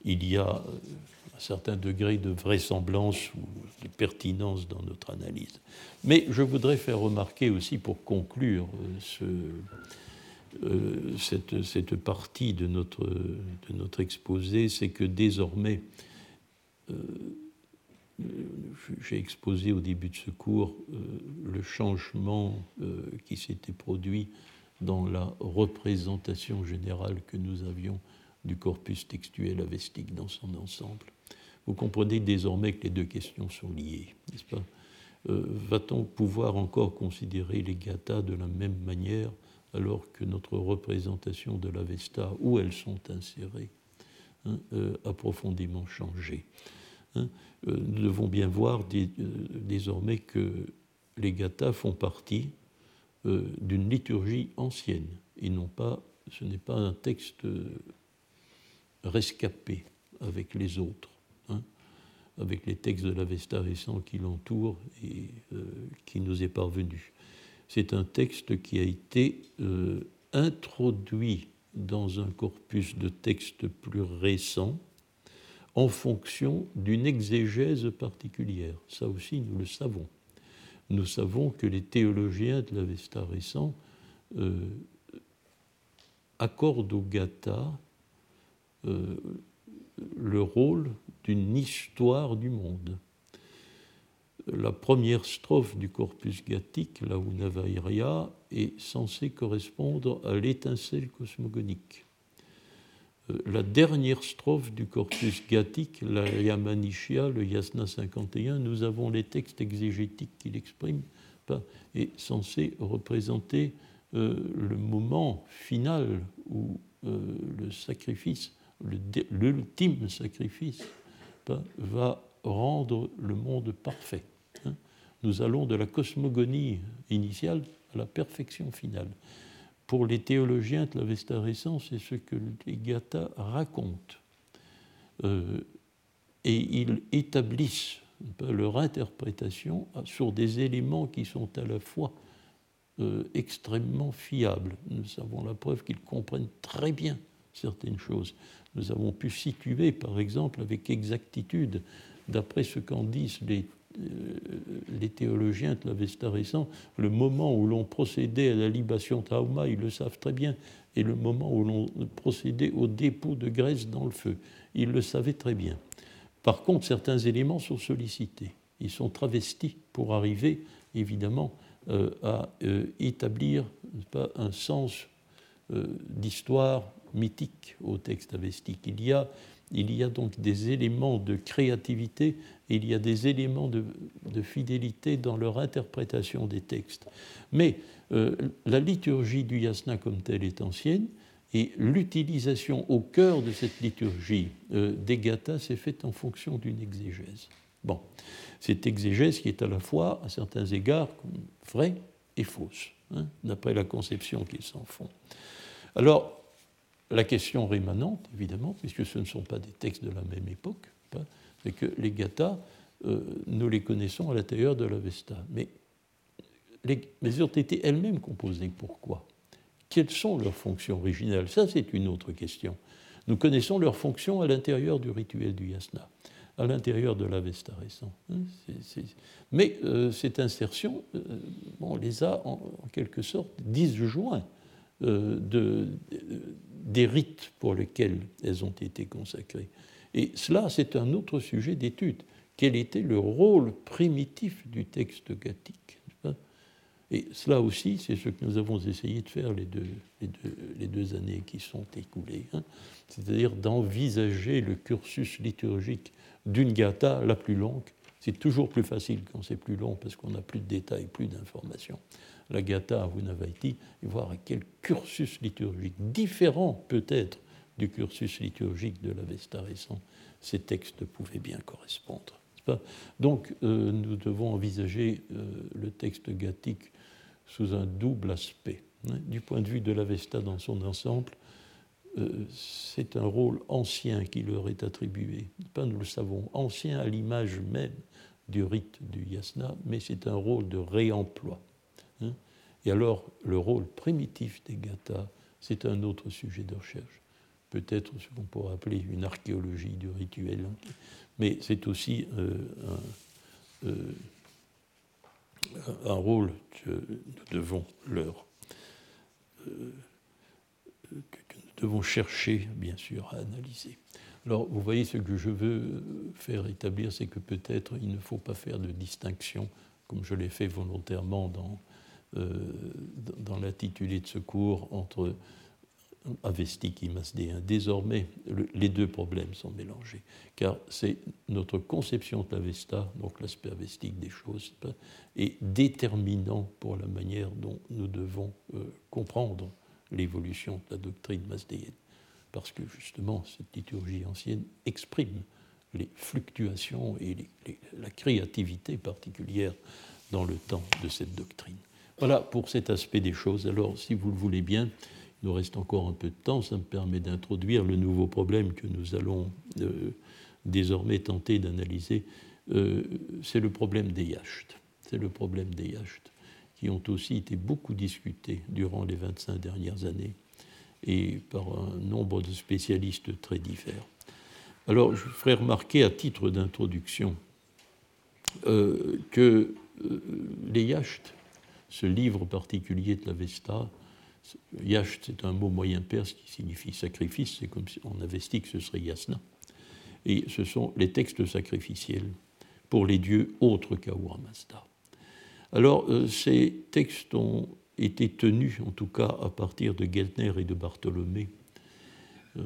il y a un certain degré de vraisemblance ou de pertinence dans notre analyse. Mais je voudrais faire remarquer aussi, pour conclure ce, cette, partie de notre exposé, c'est que désormais, j'ai exposé au début de ce cours euh, le changement euh, qui s'était produit dans la représentation générale que nous avions du corpus textuel avestique dans son ensemble. Vous comprenez désormais que les deux questions sont liées, n'est-ce pas? Euh, Va-t-on pouvoir encore considérer les gathas de la même manière alors que notre représentation de l'Avesta, où elles sont insérées, hein, a profondément changé? Hein euh, nous devons bien voir euh, désormais que les gathas font partie euh, d'une liturgie ancienne et non pas, ce n'est pas un texte rescapé avec les autres, hein, avec les textes de l'Avesta récent qui l'entourent et qui nous est parvenu. C'est un texte qui a été introduit dans un corpus de textes plus récents en fonction d'une exégèse particulière. Ça aussi, nous le savons. Nous savons que les théologiens de l'Avesta récent euh, accordent au Gatha euh, le rôle d'une histoire du monde. La première strophe du corpus gathique, la Unavairia, est censée correspondre à l'étincelle cosmogonique. Euh, la dernière strophe du corpus gathique, la Yamanishya, le Yasna 51, nous avons les textes exégétiques qui l'expriment, est censé représenter euh, le moment final où euh, le sacrifice, l'ultime sacrifice, va rendre le monde parfait. Hein. Nous allons de la cosmogonie initiale à la perfection finale. Pour les théologiens de l'Avesta récent, c'est ce que les Gathas racontent. Euh, et ils établissent leur interprétation sur des éléments qui sont à la fois euh, extrêmement fiables. Nous avons la preuve qu'ils comprennent très bien certaines choses. Nous avons pu situer, par exemple, avec exactitude, d'après ce qu'en disent les, euh, les théologiens de l'Avesta récent, le moment où l'on procédait à la libation trauma, ils le savent très bien, et le moment où l'on procédait au dépôt de graisse dans le feu, ils le savaient très bien. Par contre, certains éléments sont sollicités. Ils sont travestis pour arriver, évidemment, euh, à euh, établir pas, un sens euh, d'histoire mythique au texte avestique. Il y, a, il y a donc des éléments de créativité il y a des éléments de, fidélité dans leur interprétation des textes. Mais la liturgie du yasna comme telle est ancienne, et l'utilisation au cœur de cette liturgie euh, des gathas s'est faite en fonction d'une exégèse. Bon, cette exégèse qui est à la fois, à certains égards, vraie et fausse, hein, d'après la conception qu'ils s'en font. Alors, la question rémanente, évidemment, puisque ce ne sont pas des textes de la même époque, hein, c'est que les gathas, euh, nous les connaissons à l'intérieur de l'Avesta. Mais les, mais ont été elles-mêmes composées. Pourquoi? Quelles sont leurs fonctions originales Ça, c'est une autre question. Nous connaissons leurs fonctions à l'intérieur du rituel du yasna, à l'intérieur de l'Avesta récent. Hein, mais euh, cette insertion, euh, on les a en, quelque sorte disjoints de, des rites pour lesquels elles ont été consacrées. Et cela, c'est un autre sujet d'étude. Quel était le rôle primitif du texte gathique et cela aussi, c'est ce que nous avons essayé de faire les deux, années qui sont écoulées, hein. c'est-à-dire d'envisager le cursus liturgique d'une gata la plus longue. C'est toujours plus facile quand c'est plus long parce qu'on a plus de détails, plus d'informations. La gata à Vunavaiti, et voir à quel cursus liturgique, différent peut-être du cursus liturgique de l'Avesta récent, ces textes pouvaient bien correspondre. Donc euh, nous devons envisager euh, le texte gathique sous un double aspect. Hein. Du point de vue de l'Avesta dans son ensemble, euh, c'est un rôle ancien qui leur est attribué. Nous le savons, ancien à l'image même du rite du yasna, mais c'est un rôle de réemploi. Hein. Et alors, le rôle primitif des gathas, c'est un autre sujet de recherche. Peut-être ce qu'on pourrait appeler une archéologie du rituel, mais c'est aussi euh, un, euh, un rôle que nous devons leur euh, que nous devons chercher, bien sûr, à analyser. Alors, vous voyez, ce que je veux faire établir, c'est que peut-être il ne faut pas faire de distinction, comme je l'ai fait volontairement dans, dans l'intitulé de ce cours, entre avestique et masdéen. Désormais, les deux problèmes sont mélangés, car c'est notre conception de l'avesta, donc l'aspect avestique des choses, est déterminant pour la manière dont nous devons euh, comprendre l'évolution de la doctrine masdéenne. Parce que justement, cette liturgie ancienne exprime les fluctuations et la créativité particulière dans le temps de cette doctrine. Voilà pour cet aspect des choses. Alors, si vous le voulez bien, il nous reste encore un peu de temps, ça me permet d'introduire le nouveau problème que nous allons euh, désormais tenter d'analyser. Euh, c'est le problème des yachts. C'est le problème des yachts, qui ont aussi été beaucoup discutés durant les 25 dernières années et par un nombre de spécialistes très divers. Alors, je ferai remarquer à titre d'introduction euh, que les yachts, ce livre particulier de la Vesta, Yash, c'est un mot moyen perse qui signifie sacrifice, c'est comme si on investit que ce serait yasna. Et ce sont les textes sacrificiels pour les dieux autres qu'Ahura Mazda. Alors, euh, ces textes ont été tenus, en tout cas à partir de Geltner et de Bartholomé. Euh,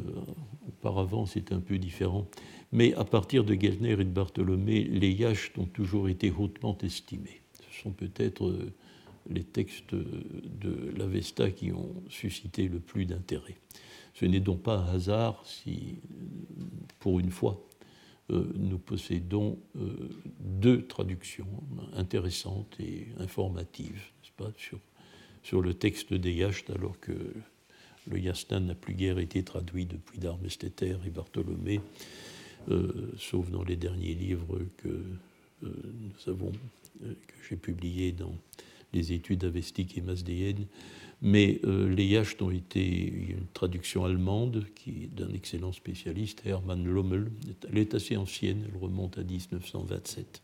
auparavant, c'est un peu différent. Mais à partir de Geltner et de Bartholomé, les Yachts ont toujours été hautement estimés. Ce sont peut-être. Euh, les textes de l'Avesta qui ont suscité le plus d'intérêt. Ce n'est donc pas un hasard si, pour une fois, nous possédons deux traductions intéressantes et informatives, pas, sur, sur le texte des Yachts, alors que le Yastan n'a plus guère été traduit depuis d'Armesteter et Bartholomé, sauf dans les derniers livres que nous avons, que j'ai publiés dans les études avestiques et masdéennes. Mais euh, les yachts ont été une traduction allemande qui d'un excellent spécialiste, Hermann Lommel. Elle est assez ancienne, elle remonte à 1927.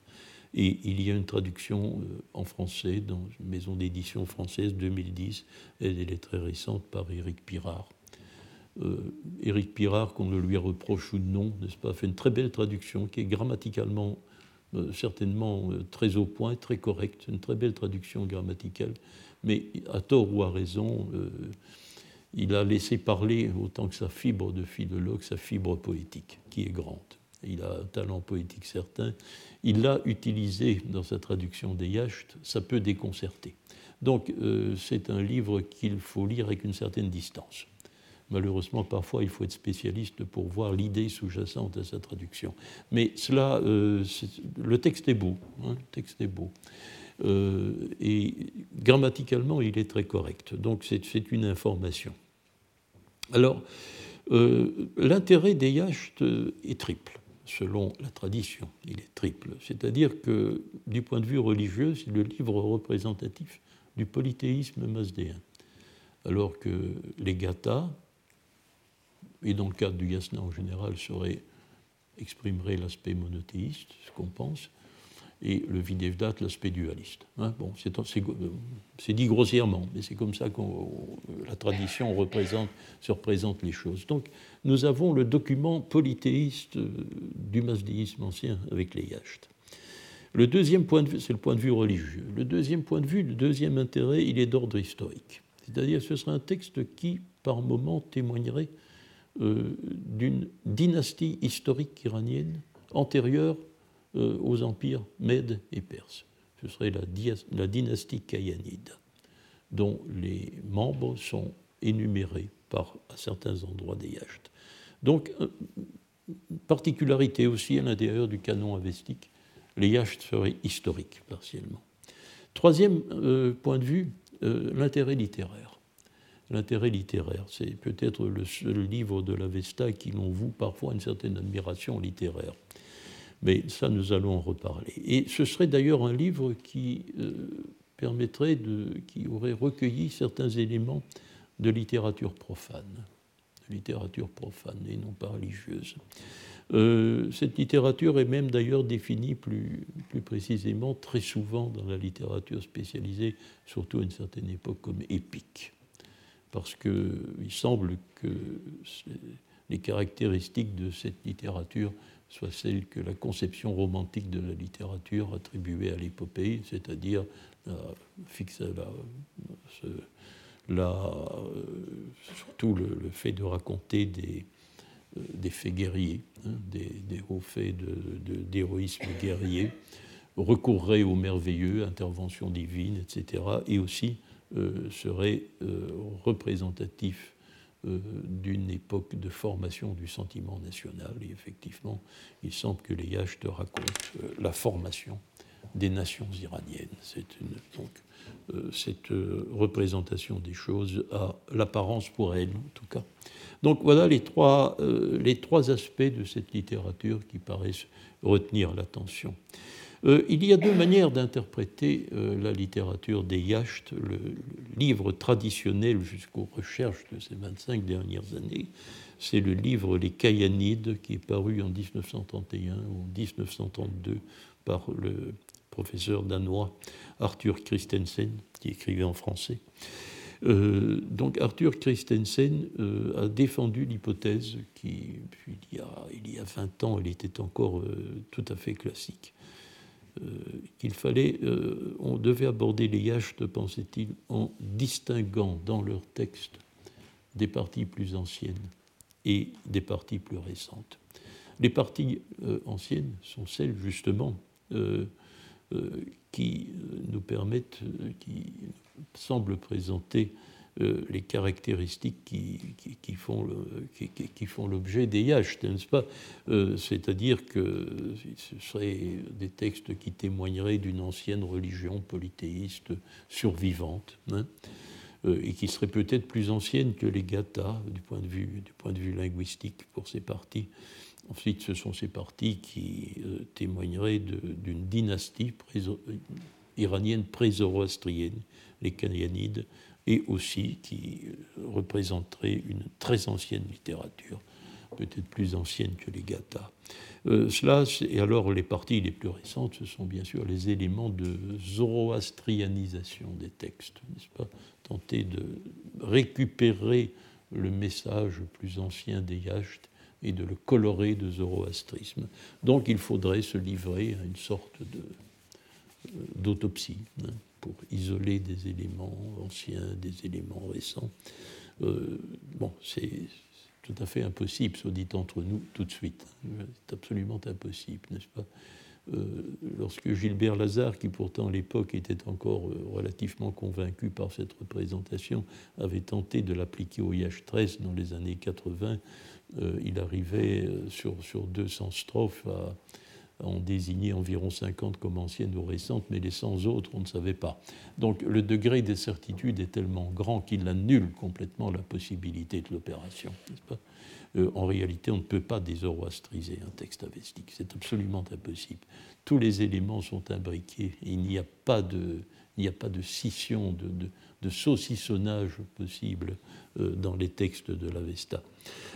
Et il y a une traduction euh, en français dans une maison d'édition française 2010. Elle, est très récente par Éric Pirard. Euh, Éric Pirard, qu'on le lui reproche ou non, n'est-ce pas, fait une très belle traduction qui est grammaticalement certainement euh, très au point, très correcte, une très belle traduction grammaticale, mais à tort ou à raison, euh, il a laissé parler autant que sa fibre de philologue, sa fibre poétique, qui est grande. Il a un talent poétique certain. Il l'a utilisé dans sa traduction des Yachts, ça peut déconcerter. Donc c'est un livre qu'il faut lire avec une certaine distance. Malheureusement, parfois, il faut être spécialiste pour voir l'idée sous-jacente à sa traduction. Mais cela, euh, le texte est beau. Hein, le texte est beau. Euh, et grammaticalement, il est très correct. Donc, c'est une information. Alors, euh, l'intérêt des yachts est triple, selon la tradition. Il est triple. C'est-à-dire que, du point de vue religieux, c'est le livre représentatif du polythéisme masdéen. Alors que les gathas, et dans le cadre du yasna en général, exprimerait l'aspect monothéiste, ce qu'on pense, et le videvdat, l'aspect dualiste. Hein, bon, c'est dit grossièrement, mais c'est comme ça que la tradition représente, se représente les choses. Donc, nous avons le document polythéiste euh, du masdéisme ancien avec les yachts. Le deuxième point de vue, c'est le point de vue religieux. Le deuxième point de vue, le deuxième intérêt, il est d'ordre historique. C'est-à-dire, ce serait un texte qui, par moment, témoignerait euh, d'une dynastie historique iranienne antérieure euh, aux empires Mèdes et Perses. Ce serait la, dynastie Kayanide, dont les membres sont énumérés par, à certains endroits des yachts. Donc, euh, particularité aussi à l'intérieur du canon avestique, les yachts seraient historiques partiellement. Troisième point de vue, l'intérêt littéraire l'intérêt littéraire. C'est peut-être le seul livre de l'Avesta qui l'on voue parfois une certaine admiration littéraire. Mais ça, nous allons en reparler. Et ce serait d'ailleurs un livre qui euh, permettrait de, qui aurait recueilli certains éléments de littérature profane, de littérature profane et non pas religieuse. Euh, cette littérature est même d'ailleurs définie plus, plus précisément très souvent dans la littérature spécialisée, surtout à une certaine époque, comme épique parce qu'il semble que les caractéristiques de cette littérature soient celles que la conception romantique de la littérature attribuée à l'épopée, c'est-à-dire surtout le, fait de raconter des, des faits guerriers, hein, des, hauts faits d'héroïsme guerrier, recourrait au merveilleux, intervention divine, etc., et aussi euh, serait euh, représentatif euh, d'une époque de formation du sentiment national. Et effectivement, il semble que les Yachts racontent la formation des nations iraniennes. C'est donc cette représentation des choses a l'apparence pour elle, en tout cas. Donc voilà les trois, les trois aspects de cette littérature qui paraissent retenir l'attention. Euh, il y a deux manières d'interpréter euh, la littérature des Yachts, le, livre traditionnel jusqu'aux recherches de ces 25 dernières années. C'est le livre Les Kayanides qui est paru en 1931 ou 1932 par le professeur danois Arthur Christensen, qui écrivait en français. Euh, donc Arthur Christensen a défendu l'hypothèse qui, il y, a, il y a 20 ans, elle était encore tout à fait classique, qu'il fallait, euh, on devait aborder les yachts, pensait-il, en distinguant dans leur texte des parties plus anciennes et des parties plus récentes. Les parties euh, anciennes sont celles justement qui nous permettent, qui semblent présenter euh, les caractéristiques qui, qui, font qui, font l'objet des yachts, n'est-ce pas? Euh, C'est-à-dire que ce seraient des textes qui témoigneraient d'une ancienne religion polythéiste survivante. Hein, euh, et qui seraient peut-être plus anciennes que les gathas du point de vue, du point de vue linguistique pour ces parties. Ensuite, ce sont ces parties qui témoigneraient d'une dynastie iranienne pré-zoroastrienne, les Kanyanides, et aussi qui représenterait une très ancienne littérature, peut-être plus ancienne que les Gathas. Euh, cela, et alors les parties les plus récentes, ce sont bien sûr les éléments de zoroastrianisation des textes, n'est-ce pas? Tenter de récupérer le message plus ancien des Yachts et de le colorer de zoroastrisme. Donc il faudrait se livrer à une sorte euh, d'autopsie. Hein pour isoler des éléments anciens, des éléments récents. Euh, bon, c'est tout à fait impossible, soit dit entre nous tout de suite. C'est absolument impossible, n'est-ce pas? Euh, Lorsque Gilbert Lazare, qui pourtant à l'époque était encore euh, relativement convaincu par cette représentation, avait tenté de l'appliquer au IH13 dans les années 80, il arrivait sur, sur 200 strophes à on désignait environ 50 comme anciennes ou récentes, mais les 100 autres, on ne savait pas. Donc le degré de certitude est tellement grand qu'il annule complètement la possibilité de l'opération. Euh, en réalité, on ne peut pas dézoroastriser un texte avestique. C'est absolument impossible. Tous les éléments sont imbriqués. il n'y a pas de, il n'y a pas de scission, de, saucissonnage possible euh, dans les textes de l'Avesta.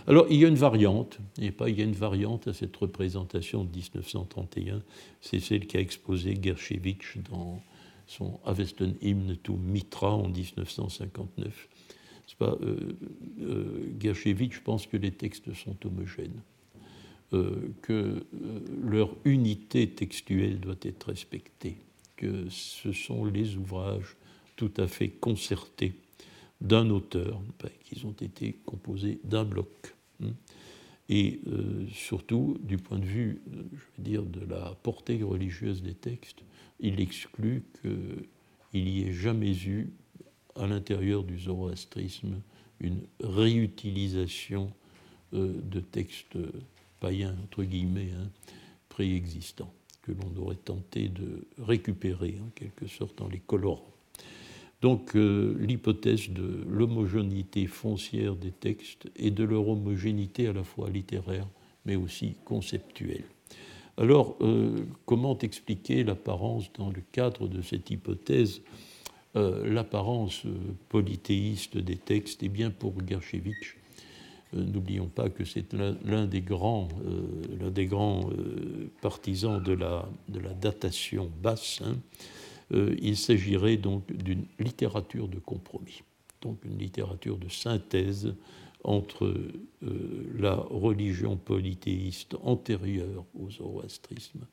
Alors, il y a une variante, et pas il y a une variante à cette représentation de 1931, c'est celle qu'a exposée Gershevitch dans son Avesten Hymn to Mitra en 1959. Pas, euh, euh pense que les textes sont homogènes, que leur unité textuelle doit être respectée, que ce sont les ouvrages tout à fait concertés d'un auteur, ben, qu'ils ont été composés d'un bloc. Hein. Et euh, surtout, du point de vue, je veux dire, de la portée religieuse des textes, il exclut qu'il n'y ait jamais eu, à l'intérieur du zoroastrisme, une réutilisation euh, de textes païens, entre guillemets, hein, préexistants, que l'on aurait tenté de récupérer, en quelque sorte, en les colorant. Donc euh, l'hypothèse de l'homogénéité foncière des textes et de leur homogénéité à la fois littéraire mais aussi conceptuelle. Alors, euh, comment expliquer l'apparence dans le cadre de cette hypothèse euh, L'apparence polythéiste des textes, eh bien pour Gershevitch, n'oublions pas que c'est l'un des grands, des grands partisans de la, datation basse. Hein, euh, il s'agirait donc d'une littérature de compromis, donc une littérature de synthèse entre euh, la religion polythéiste antérieure au zoroastrisme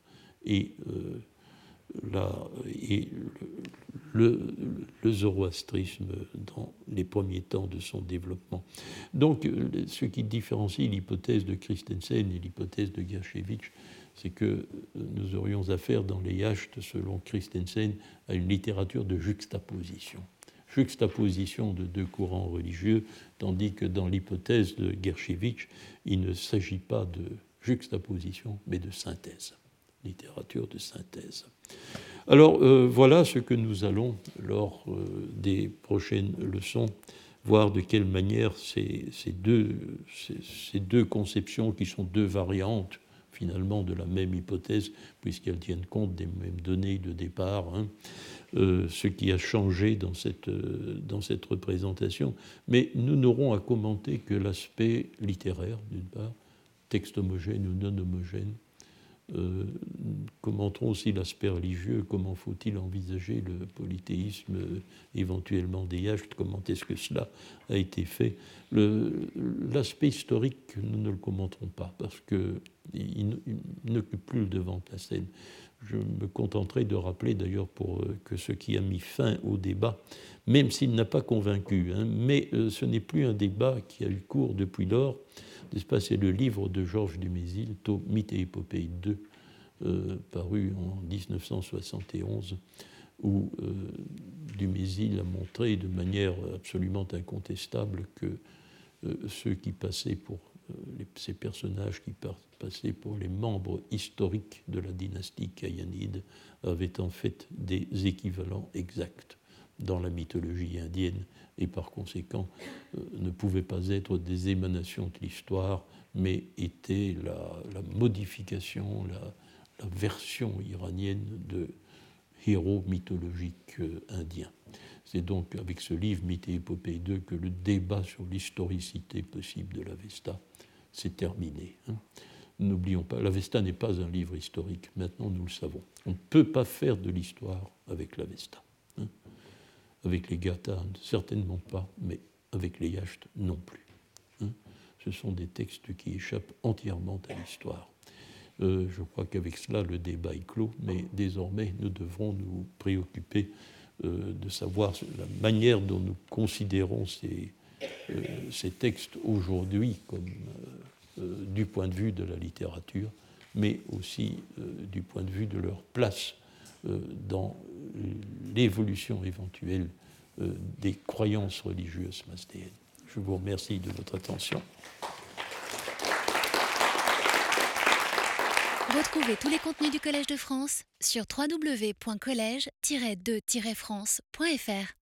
et, euh, et le, zoroastrisme dans les premiers temps de son développement. Donc, ce qui différencie l'hypothèse de Christensen et l'hypothèse de Gershevitch, c'est que nous aurions affaire dans les yachts, selon Christensen, à une littérature de juxtaposition. Juxtaposition de deux courants religieux, tandis que dans l'hypothèse de Gershevitch, il ne s'agit pas de juxtaposition, mais de synthèse. Littérature de synthèse. Alors euh, voilà ce que nous allons, lors euh, des prochaines leçons, voir de quelle manière ces, deux, conceptions, qui sont deux variantes finalement de la même hypothèse, puisqu'elles tiennent compte des mêmes données de départ, hein. euh, ce qui a changé dans cette, dans cette représentation. Mais nous n'aurons à commenter que l'aspect littéraire, d'une part, texte homogène ou non homogène, euh, commenterons aussi l'aspect religieux, comment faut-il envisager le polythéisme euh, éventuellement des yachts, comment est-ce que cela a été fait. L'aspect historique, nous ne le commenterons pas parce qu'il n'occupe plus le devant de la scène. Je me contenterai de rappeler d'ailleurs pour euh, que ce qui a mis fin au débat, même s'il n'a pas convaincu, hein, mais ce n'est plus un débat qui a eu cours depuis lors, c'est le livre de Georges Dumézil, Mythe et Épopée 2, euh, paru en 1971, où Dumézil a montré de manière absolument incontestable que ceux qui passaient pour ces personnages qui passaient pour les membres historiques de la dynastie Kayanide avaient en fait des équivalents exacts dans la mythologie indienne et par conséquent euh, ne pouvaient pas être des émanations de l'histoire, mais étaient la, modification, la, version iranienne de héros mythologiques euh, indiens. C'est donc avec ce livre, Mythe et Épopée 2, que le débat sur l'historicité possible de l'Avesta s'est terminé. Hein. N'oublions pas, l'Avesta n'est pas un livre historique, maintenant nous le savons. On ne peut pas faire de l'histoire avec l'Avesta. Avec les Gathas, certainement pas, mais avec les Yachts non plus. Hein. Ce sont des textes qui échappent entièrement à l'histoire. Euh, je crois qu'avec cela, le débat est clos, mais désormais, nous devrons nous préoccuper euh, de savoir la manière dont nous considérons ces, euh, ces textes aujourd'hui comme du point de vue de la littérature, mais aussi du point de vue de leur place dans l'évolution éventuelle des croyances religieuses masdéennes. Je vous remercie de votre attention. Retrouvez tous les contenus du Collège de France sur www.colège-2-france.fr.